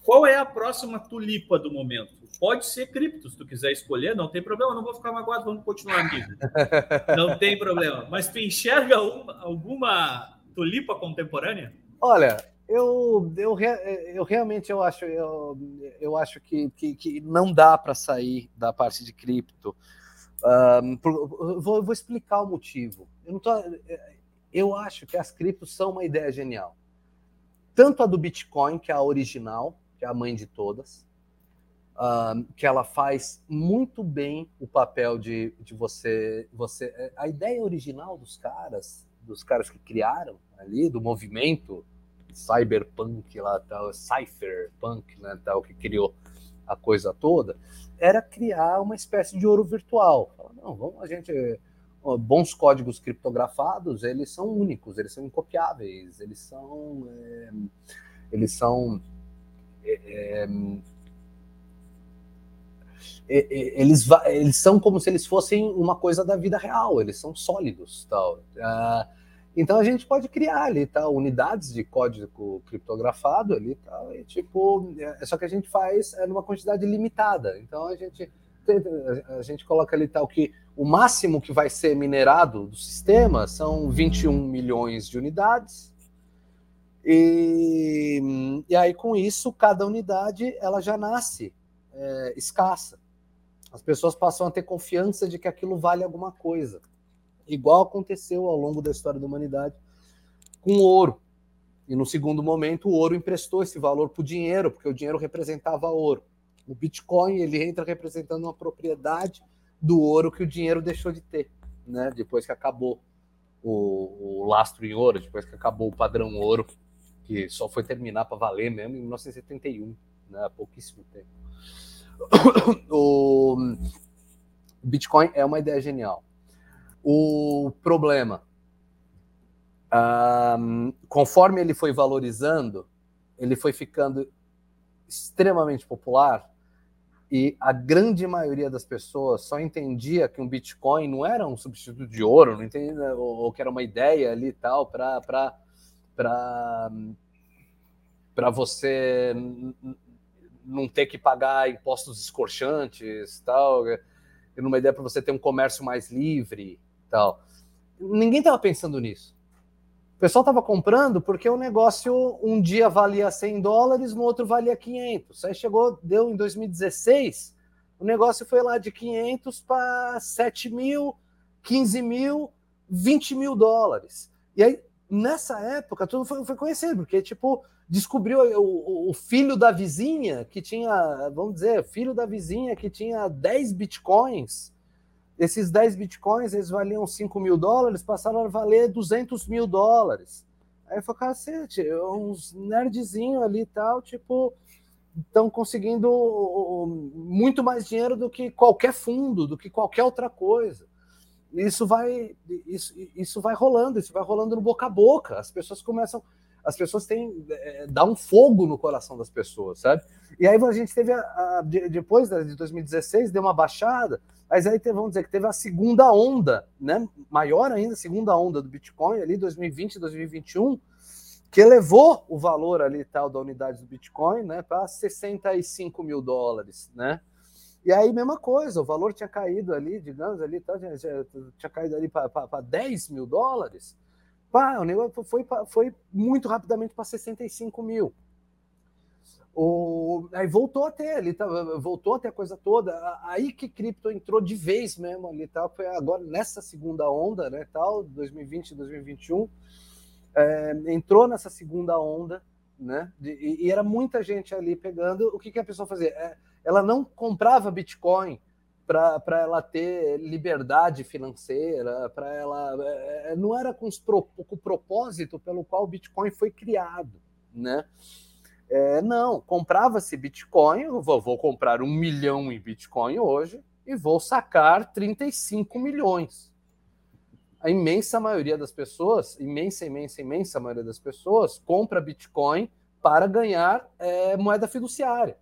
qual é a próxima tulipa do momento? Pode ser cripto, se tu quiser escolher, não tem problema, não vou ficar magoado, vamos continuar aqui. Não tem problema. Mas tu enxerga uma, alguma tulipa contemporânea? Olha, eu, eu, eu realmente eu acho, eu, eu acho que, que, que não dá para sair da parte de cripto. Um, por, vou, vou, explicar o motivo. Eu, não tô, eu acho que as criptos são uma ideia genial. Tanto a do Bitcoin, que é a original, que é a mãe de todas, uh, que ela faz muito bem o papel de, de você, você. É, a ideia original dos caras, dos caras que criaram ali, do movimento cyberpunk lá, tal, cypherpunk, né, tal, que criou a coisa toda, era criar uma espécie de ouro virtual. Não, vamos a gente bons códigos criptografados, eles são únicos, eles são incopiáveis, eles são é, eles são é, eles, eles são como se eles fossem uma coisa da vida real, eles são sólidos. Tal. Uh, então a gente pode criar ali tal, unidades de código criptografado ali tal, e tipo, é, só que a gente faz é, numa quantidade limitada. Então a gente, a gente coloca ali tal que o máximo que vai ser minerado do sistema são 21 milhões de unidades. E, e aí, com isso, cada unidade ela já nasce é, escassa. As pessoas passam a ter confiança de que aquilo vale alguma coisa. Igual aconteceu ao longo da história da humanidade com ouro. E no segundo momento, o ouro emprestou esse valor para o dinheiro, porque o dinheiro representava ouro. O Bitcoin ele entra representando uma propriedade do ouro que o dinheiro deixou de ter, né? Depois que acabou o, o lastro em ouro, depois que acabou o padrão ouro, que só foi terminar para valer mesmo em 1971, né? Há pouquíssimo tempo. o Bitcoin é uma ideia genial. O problema, um, conforme ele foi valorizando, ele foi ficando extremamente popular e a grande maioria das pessoas só entendia que um Bitcoin não era um substituto de ouro, não entendia, ou, ou que era uma ideia ali e tal para para você não ter que pagar impostos escorchantes, tal, e numa ideia para você ter um comércio mais livre, tal. Ninguém estava pensando nisso. O pessoal estava comprando porque o negócio um dia valia 100 dólares, no outro valia 500. Aí chegou, deu em 2016, o negócio foi lá de 500 para 7 mil, 15 mil, 20 mil dólares. E aí, nessa época, tudo foi, foi conhecido, porque, tipo, descobriu o, o, filho da vizinha que tinha, vamos dizer, filho da vizinha que tinha 10 bitcoins esses 10 bitcoins, eles valiam 5 mil dólares, passaram a valer 200 mil dólares. Aí eu falei, cacete, uns nerdzinhos ali e tal, tipo, estão conseguindo muito mais dinheiro do que qualquer fundo, do que qualquer outra coisa. Isso vai, isso, isso vai rolando, isso vai rolando no boca a boca. As pessoas começam, as pessoas têm, é, dá um fogo no coração das pessoas, sabe? E aí a gente teve, a, a, depois de 2016, deu uma baixada, mas aí vamos dizer que teve a segunda onda, né? Maior ainda, a segunda onda do Bitcoin ali, 2020, 2021, que elevou o valor ali tal da unidade do Bitcoin, né, para 65 mil dólares, né? E aí, mesma coisa, o valor tinha caído ali, digamos, ali, tá, tinha, tinha caído ali para 10 mil dólares. Pá, o negócio foi, foi muito rapidamente para 65 mil. O, aí voltou a ter ali, tá, voltou a ter a coisa toda. Aí que cripto entrou de vez mesmo ali, tá? Foi agora nessa segunda onda, né? Tal, 2020, 2021, é, entrou nessa segunda onda, né? De, e, e, era muita gente ali pegando. O que, que a pessoa fazia? É, ela não comprava Bitcoin para ela ter liberdade financeira, para ela. É, é, não era com, os, com o propósito pelo qual o Bitcoin foi criado, né? É, não, comprava-se Bitcoin, vou, vou comprar um milhão em Bitcoin hoje e vou sacar 35 milhões. A imensa maioria das pessoas, imensa, imensa, imensa maioria das pessoas, compra Bitcoin para ganhar é, moeda fiduciária.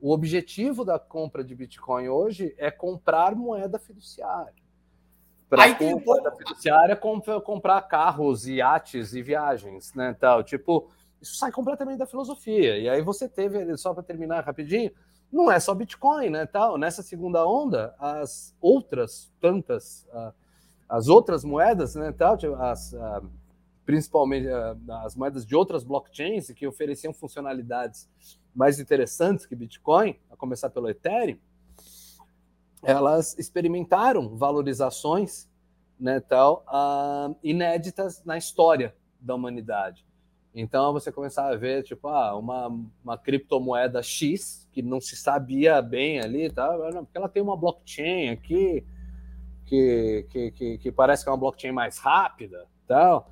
O objetivo da compra de Bitcoin hoje é comprar moeda fiduciária. Para comprar moeda fiduciária, comprar carros, iates e viagens, né? Tal. Tipo, isso sai completamente da filosofia. E aí você teve, só para terminar rapidinho, não é só Bitcoin, né? Tal. Nessa segunda onda, as outras tantas, uh, as outras moedas, né? Tal, tipo, as, uh, principalmente uh, as moedas de outras blockchains que ofereciam funcionalidades mais interessantes que Bitcoin, a começar pelo Ethereum, elas experimentaram valorizações, né? Tal, inéditas na história da humanidade. Então você começava a ver, tipo, ah, uma, uma criptomoeda X, que não se sabia bem ali, tá? porque ela tem uma blockchain aqui, que, que, que, que parece que é uma blockchain mais rápida, tal.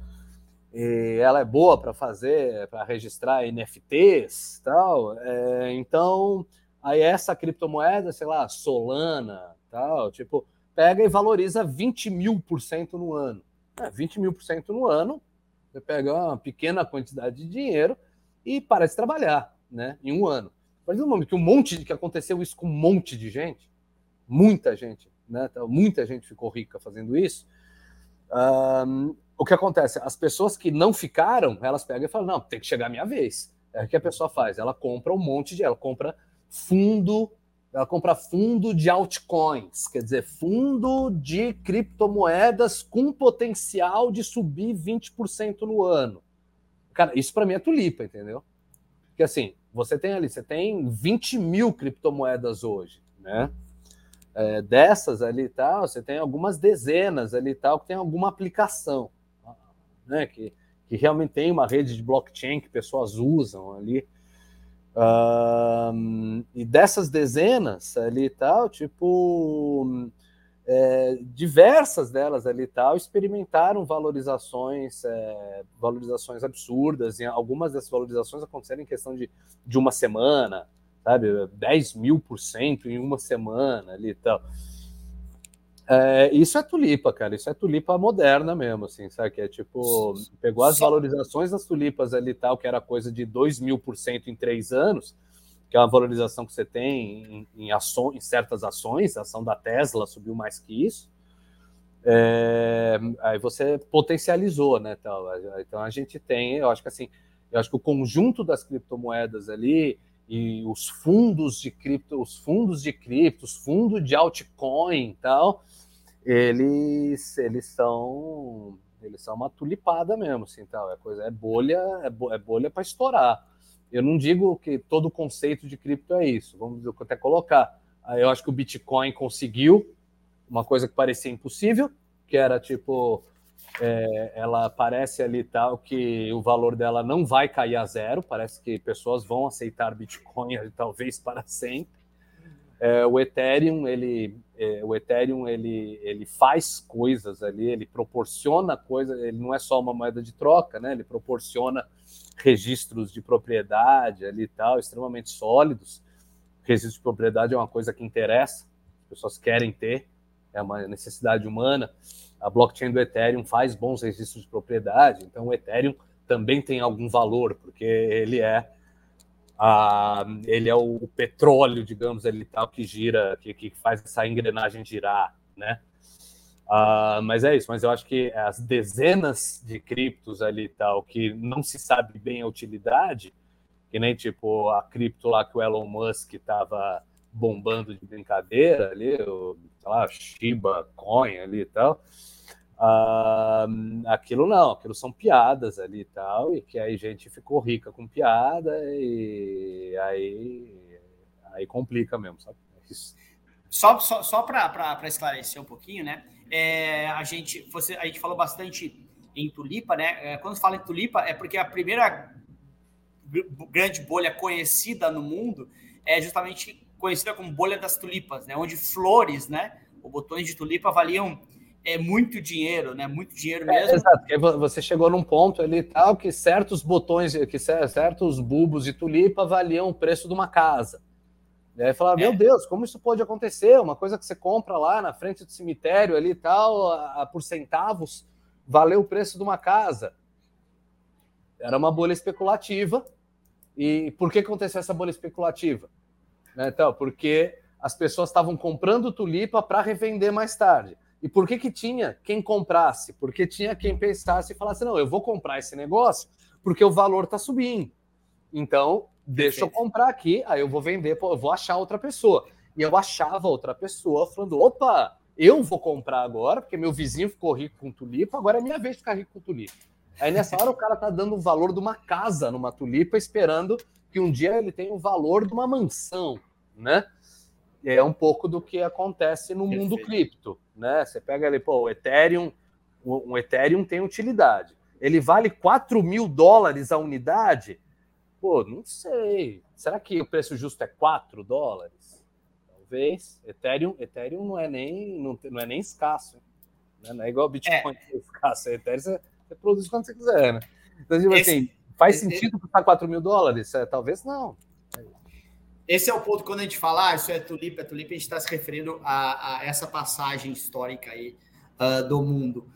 E ela é boa para fazer, para registrar NFTs, tal. É, então, aí essa criptomoeda, sei lá, Solana, tal, tipo, pega e valoriza 20 mil por cento no ano. É, 20 mil por cento no ano você pega uma pequena quantidade de dinheiro e para de trabalhar, né? Em um ano. Partir do momento que um monte de que aconteceu isso com um monte de gente, muita gente, né? Muita gente ficou rica fazendo isso. Um, o que acontece? As pessoas que não ficaram, elas pegam e falam: não, tem que chegar a minha vez. É o que a pessoa faz. Ela compra um monte de. Ela compra fundo ela compra fundo de altcoins, quer dizer, fundo de criptomoedas com potencial de subir 20% no ano. Cara, isso para mim é tulipa, entendeu? Porque assim, você tem ali, você tem 20 mil criptomoedas hoje, né? É, dessas ali e tal, você tem algumas dezenas ali e tal que tem alguma aplicação, né? Que, que realmente tem uma rede de blockchain que pessoas usam ali. e dessas dezenas ali e tal, tipo, é, diversas delas ali e tal experimentaram valorizações, é, valorizações absurdas, e algumas dessas valorizações aconteceram em questão de, de uma semana, sabe, 10 mil por cento em uma semana ali e tal. É, isso é tulipa, cara. Isso é tulipa moderna mesmo, assim, sabe? Que é tipo, pegou as valorizações das tulipas ali tal, que era coisa de 2 mil por cento em três anos, que é uma valorização que você tem em, em, aço, em certas ações, a ação da Tesla subiu mais que isso. É, aí você potencializou, né? Então, então a gente tem, eu acho que assim, eu acho que o conjunto das criptomoedas ali e os fundos de cripto, os fundos de cripto, os fundos de altcoin e tal, eles, eles são eles são uma tulipada mesmo, assim, tal. É coisa, é bolha, é, é bolha para estourar. Eu não digo que todo conceito de cripto é isso. Vamos até colocar. Eu acho que o Bitcoin conseguiu uma coisa que parecia impossível, que era tipo, é, ela parece ali tal que o valor dela não vai cair a zero. Parece que pessoas vão aceitar Bitcoin talvez para sempre. É, o Ethereum ele é, o Ethereum ele, ele faz coisas ali ele proporciona coisas ele não é só uma moeda de troca né? Ele proporciona registros de propriedade ali e tal extremamente sólidos. Registro de propriedade é uma coisa que interessa as pessoas querem ter é uma necessidade humana. A blockchain do Ethereum faz bons registros de propriedade então o Ethereum também tem algum valor porque ele é ah, ele é o, o, petróleo, digamos, ali tal, que gira, que, que faz essa engrenagem girar, né? Ah, mas é isso, mas eu acho que as dezenas de criptos ali tal, que não se sabe bem a utilidade, que nem tipo a cripto lá que o Elon Musk estava bombando de brincadeira ali, o, sei lá, Shiba Coin ali e tal, Uh, aquilo não, aquilo são piadas ali e tal, e que aí gente ficou rica com piada e aí, aí complica mesmo, sabe? É só só, só para esclarecer um pouquinho, né? É, a, gente, você, a gente falou bastante em tulipa, né? É, quando fala em tulipa, é porque a primeira grande bolha conhecida no mundo é justamente conhecida como bolha das tulipas, né? Onde flores, né? Ou botões de tulipa valiam é muito dinheiro, né? Muito dinheiro é, mesmo. É, exato. Você chegou num ponto ali tal que certos botões, que certos bulbos de tulipa valiam o preço de uma casa. E aí falava, é. meu Deus, como isso pode acontecer? Uma coisa que você compra lá na frente do cemitério ali e tal, a, a, por centavos, valeu o preço de uma casa. Era uma bolha especulativa. E por que aconteceu essa bolha especulativa? Né, então, porque as pessoas estavam comprando tulipa para revender mais tarde. E por que que tinha quem comprasse? Porque tinha quem pensasse e falasse, não, eu vou comprar esse negócio porque o valor está subindo. Então, deixa eu comprar aqui, aí eu vou vender, eu vou achar outra pessoa. E eu achava outra pessoa falando, opa, eu vou comprar agora, porque meu vizinho ficou rico com tulipa, agora é minha vez de ficar rico com tulipa. Aí nessa hora o cara tá dando o valor de uma casa numa tulipa, esperando que um dia ele tenha o valor de uma mansão, né? É um pouco do que acontece no Perfeito. mundo cripto, né? Você pega ali, pô, o Ethereum, um Ethereum tem utilidade. Ele vale 4 mil dólares a unidade? Pô, não sei. Será que o preço justo é 4 dólares? Talvez. Ethereum, Ethereum não é nem, não, não é nem escasso. Né? Não é igual Bitcoin é. que é escasso. Ethereum você, você, produz quando você quiser, né? Então, tipo esse, assim, faz esse, sentido custar 4 mil dólares? É, talvez não. Esse é o ponto quando a gente fala, ah, isso é tulipa, é tulipa, a gente está se referindo a, a, essa passagem histórica aí uh, do mundo.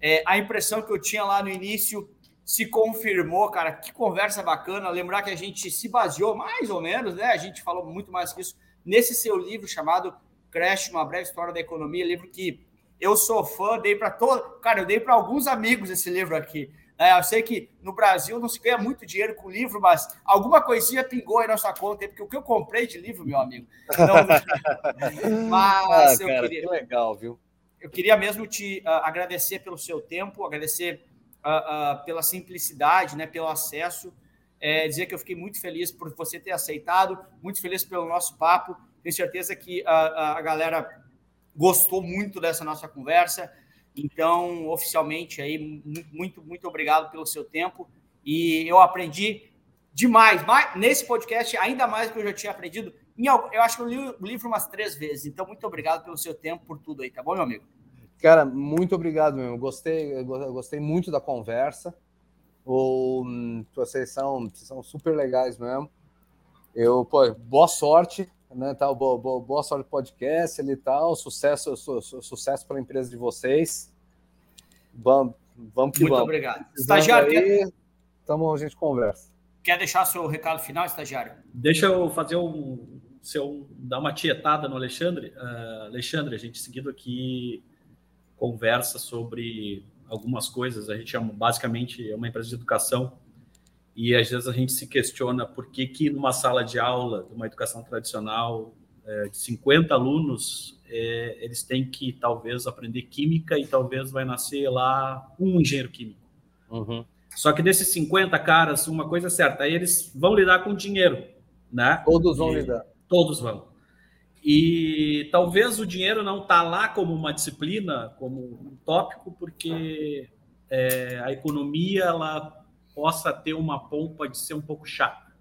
É, a impressão que eu tinha lá no início se confirmou, cara, que conversa bacana. Lembrar que a gente se baseou mais ou menos, né? A gente falou muito mais que isso nesse seu livro chamado Crash, uma breve história da economia, livro que eu sou fã, dei para todo, cara, eu dei para alguns amigos esse livro aqui. É, eu sei que no Brasil não se ganha muito dinheiro com livro, mas alguma coisinha pingou aí na sua conta, porque o que eu comprei de livro, meu amigo. Não... mas ah, eu cara, queria... que legal, viu? Eu queria mesmo te uh, agradecer pelo seu tempo, agradecer uh, uh, pela simplicidade, né, pelo acesso. É, dizer que eu fiquei muito feliz por você ter aceitado, muito feliz pelo nosso papo. Tenho certeza que a, a galera gostou muito dessa nossa conversa. Então, oficialmente aí, muito, muito obrigado pelo seu tempo. E eu aprendi demais, mais, nesse podcast, ainda mais do que eu já tinha aprendido. Em, eu acho que eu li o livro umas três vezes. Então, muito obrigado pelo seu tempo, por tudo aí, tá bom, meu amigo? Cara, muito obrigado, meu. Gostei, gostei muito da conversa. O, vocês são, são super legais mesmo. Eu, pô, boa sorte, né? Tal, boa, boa, boa sorte podcast e tal. Sucesso, su, su, sucesso para a empresa de vocês. Vamos, vamos que Muito vamos. obrigado. Estagiário, aí, tamo, a gente conversa. Quer deixar seu recado final, estagiário? Deixa eu fazer um. Se eu dar uma tietada no Alexandre. Uh, Alexandre, a gente seguindo aqui conversa sobre algumas coisas. A gente é basicamente é uma empresa de educação e às vezes a gente se questiona por que, que numa sala de aula de uma educação tradicional é, de 50 alunos, é, eles têm que talvez aprender química e talvez vai nascer lá um engenheiro químico. Uhum. Só que desses 50 caras, uma coisa é certa, aí eles vão lidar com dinheiro, né? Todos vão e, lidar. Todos vão. E talvez o dinheiro não está lá como uma disciplina, como um tópico, porque é, a economia ela possa ter uma polpa de ser um pouco chata,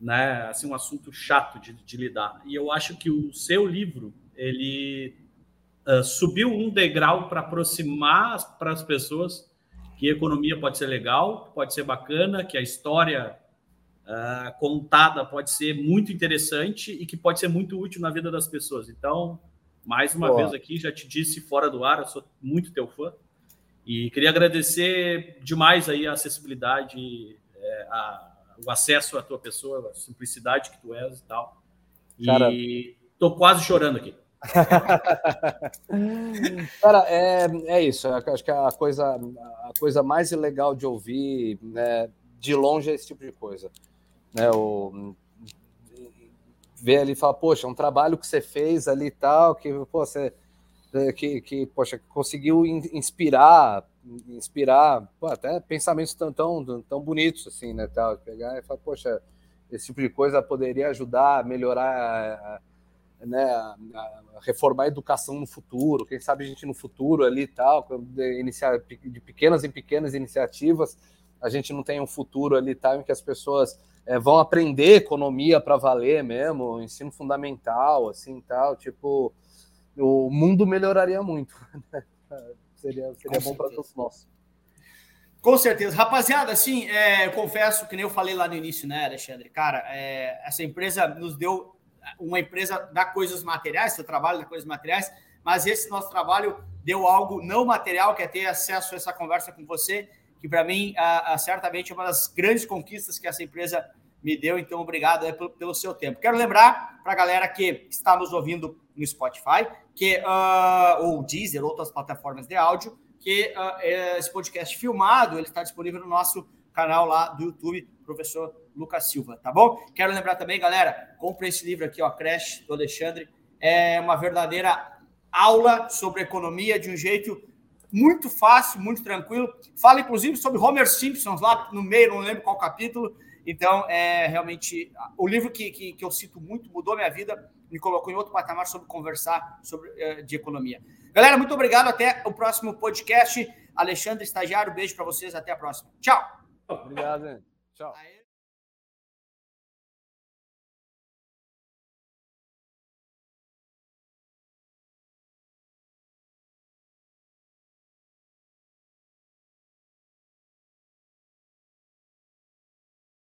né? Assim, um assunto chato de, de lidar. E eu acho que o seu livro ele uh, subiu um degrau para aproximar para as pessoas que a economia pode ser legal, pode ser bacana, que a história uh, contada pode ser muito interessante e que pode ser muito útil na vida das pessoas. Então, mais uma vez aqui, já te disse fora do ar, eu sou muito teu fã. E queria agradecer demais aí a acessibilidade, é, a, o acesso à tua pessoa, a simplicidade que tu és e tal. Cara, e tô quase chorando aqui. Cara, é, é isso. Acho que a coisa, a coisa mais legal de ouvir, né, de longe, é esse tipo de coisa. Né, o, ver ali e falar, poxa, um trabalho que você fez ali e tal, que pô, você é, que, que poxa, conseguiu inspirar, inspirar pô, até pensamentos tão, tão, tão bonitos assim, né? Tal, pegar e falar, poxa, esse tipo de coisa poderia ajudar a melhorar, né, a reformar a educação no futuro. Quem sabe a gente no futuro ali tal, de, iniciar, de pequenas em pequenas iniciativas, a gente não tem um futuro ali tal, em que as pessoas é, vão aprender economia para valer mesmo, ensino fundamental, assim tal, tipo o mundo melhoraria muito. Seria seria bom para todos nós. Com certeza. Rapaziada, assim, é, eu confesso que nem eu falei lá no início, né, Alexandre? Cara, é, essa empresa nos deu uma empresa da coisas materiais, seu trabalho da coisas materiais, mas esse nosso trabalho deu algo não material, que é ter acesso a essa conversa com você, que para mim, a, a, certamente é uma das grandes conquistas que essa empresa me deu. Então, obrigado é, pelo, pelo seu tempo. Quero lembrar para a galera que está nos ouvindo no Spotify, que, uh, ou Deezer, outras plataformas de áudio, que uh, esse podcast filmado ele está disponível no nosso canal lá do YouTube, professor Lucas Silva, tá bom? Quero lembrar também, galera, compre esse livro aqui, ó, Crash, do Alexandre. É uma verdadeira aula sobre economia de um jeito muito fácil, muito tranquilo. Fala, inclusive, sobre Homer Simpson lá no meio, não lembro qual capítulo. Então, é realmente o livro que, que, que eu cito muito, mudou minha vida me colocou em outro patamar sobre conversar sobre uh, de economia. Galera, muito obrigado. Até o próximo podcast. Alexandre Estagiário, beijo para vocês. Até a próxima. Tchau. Obrigado. Tchau.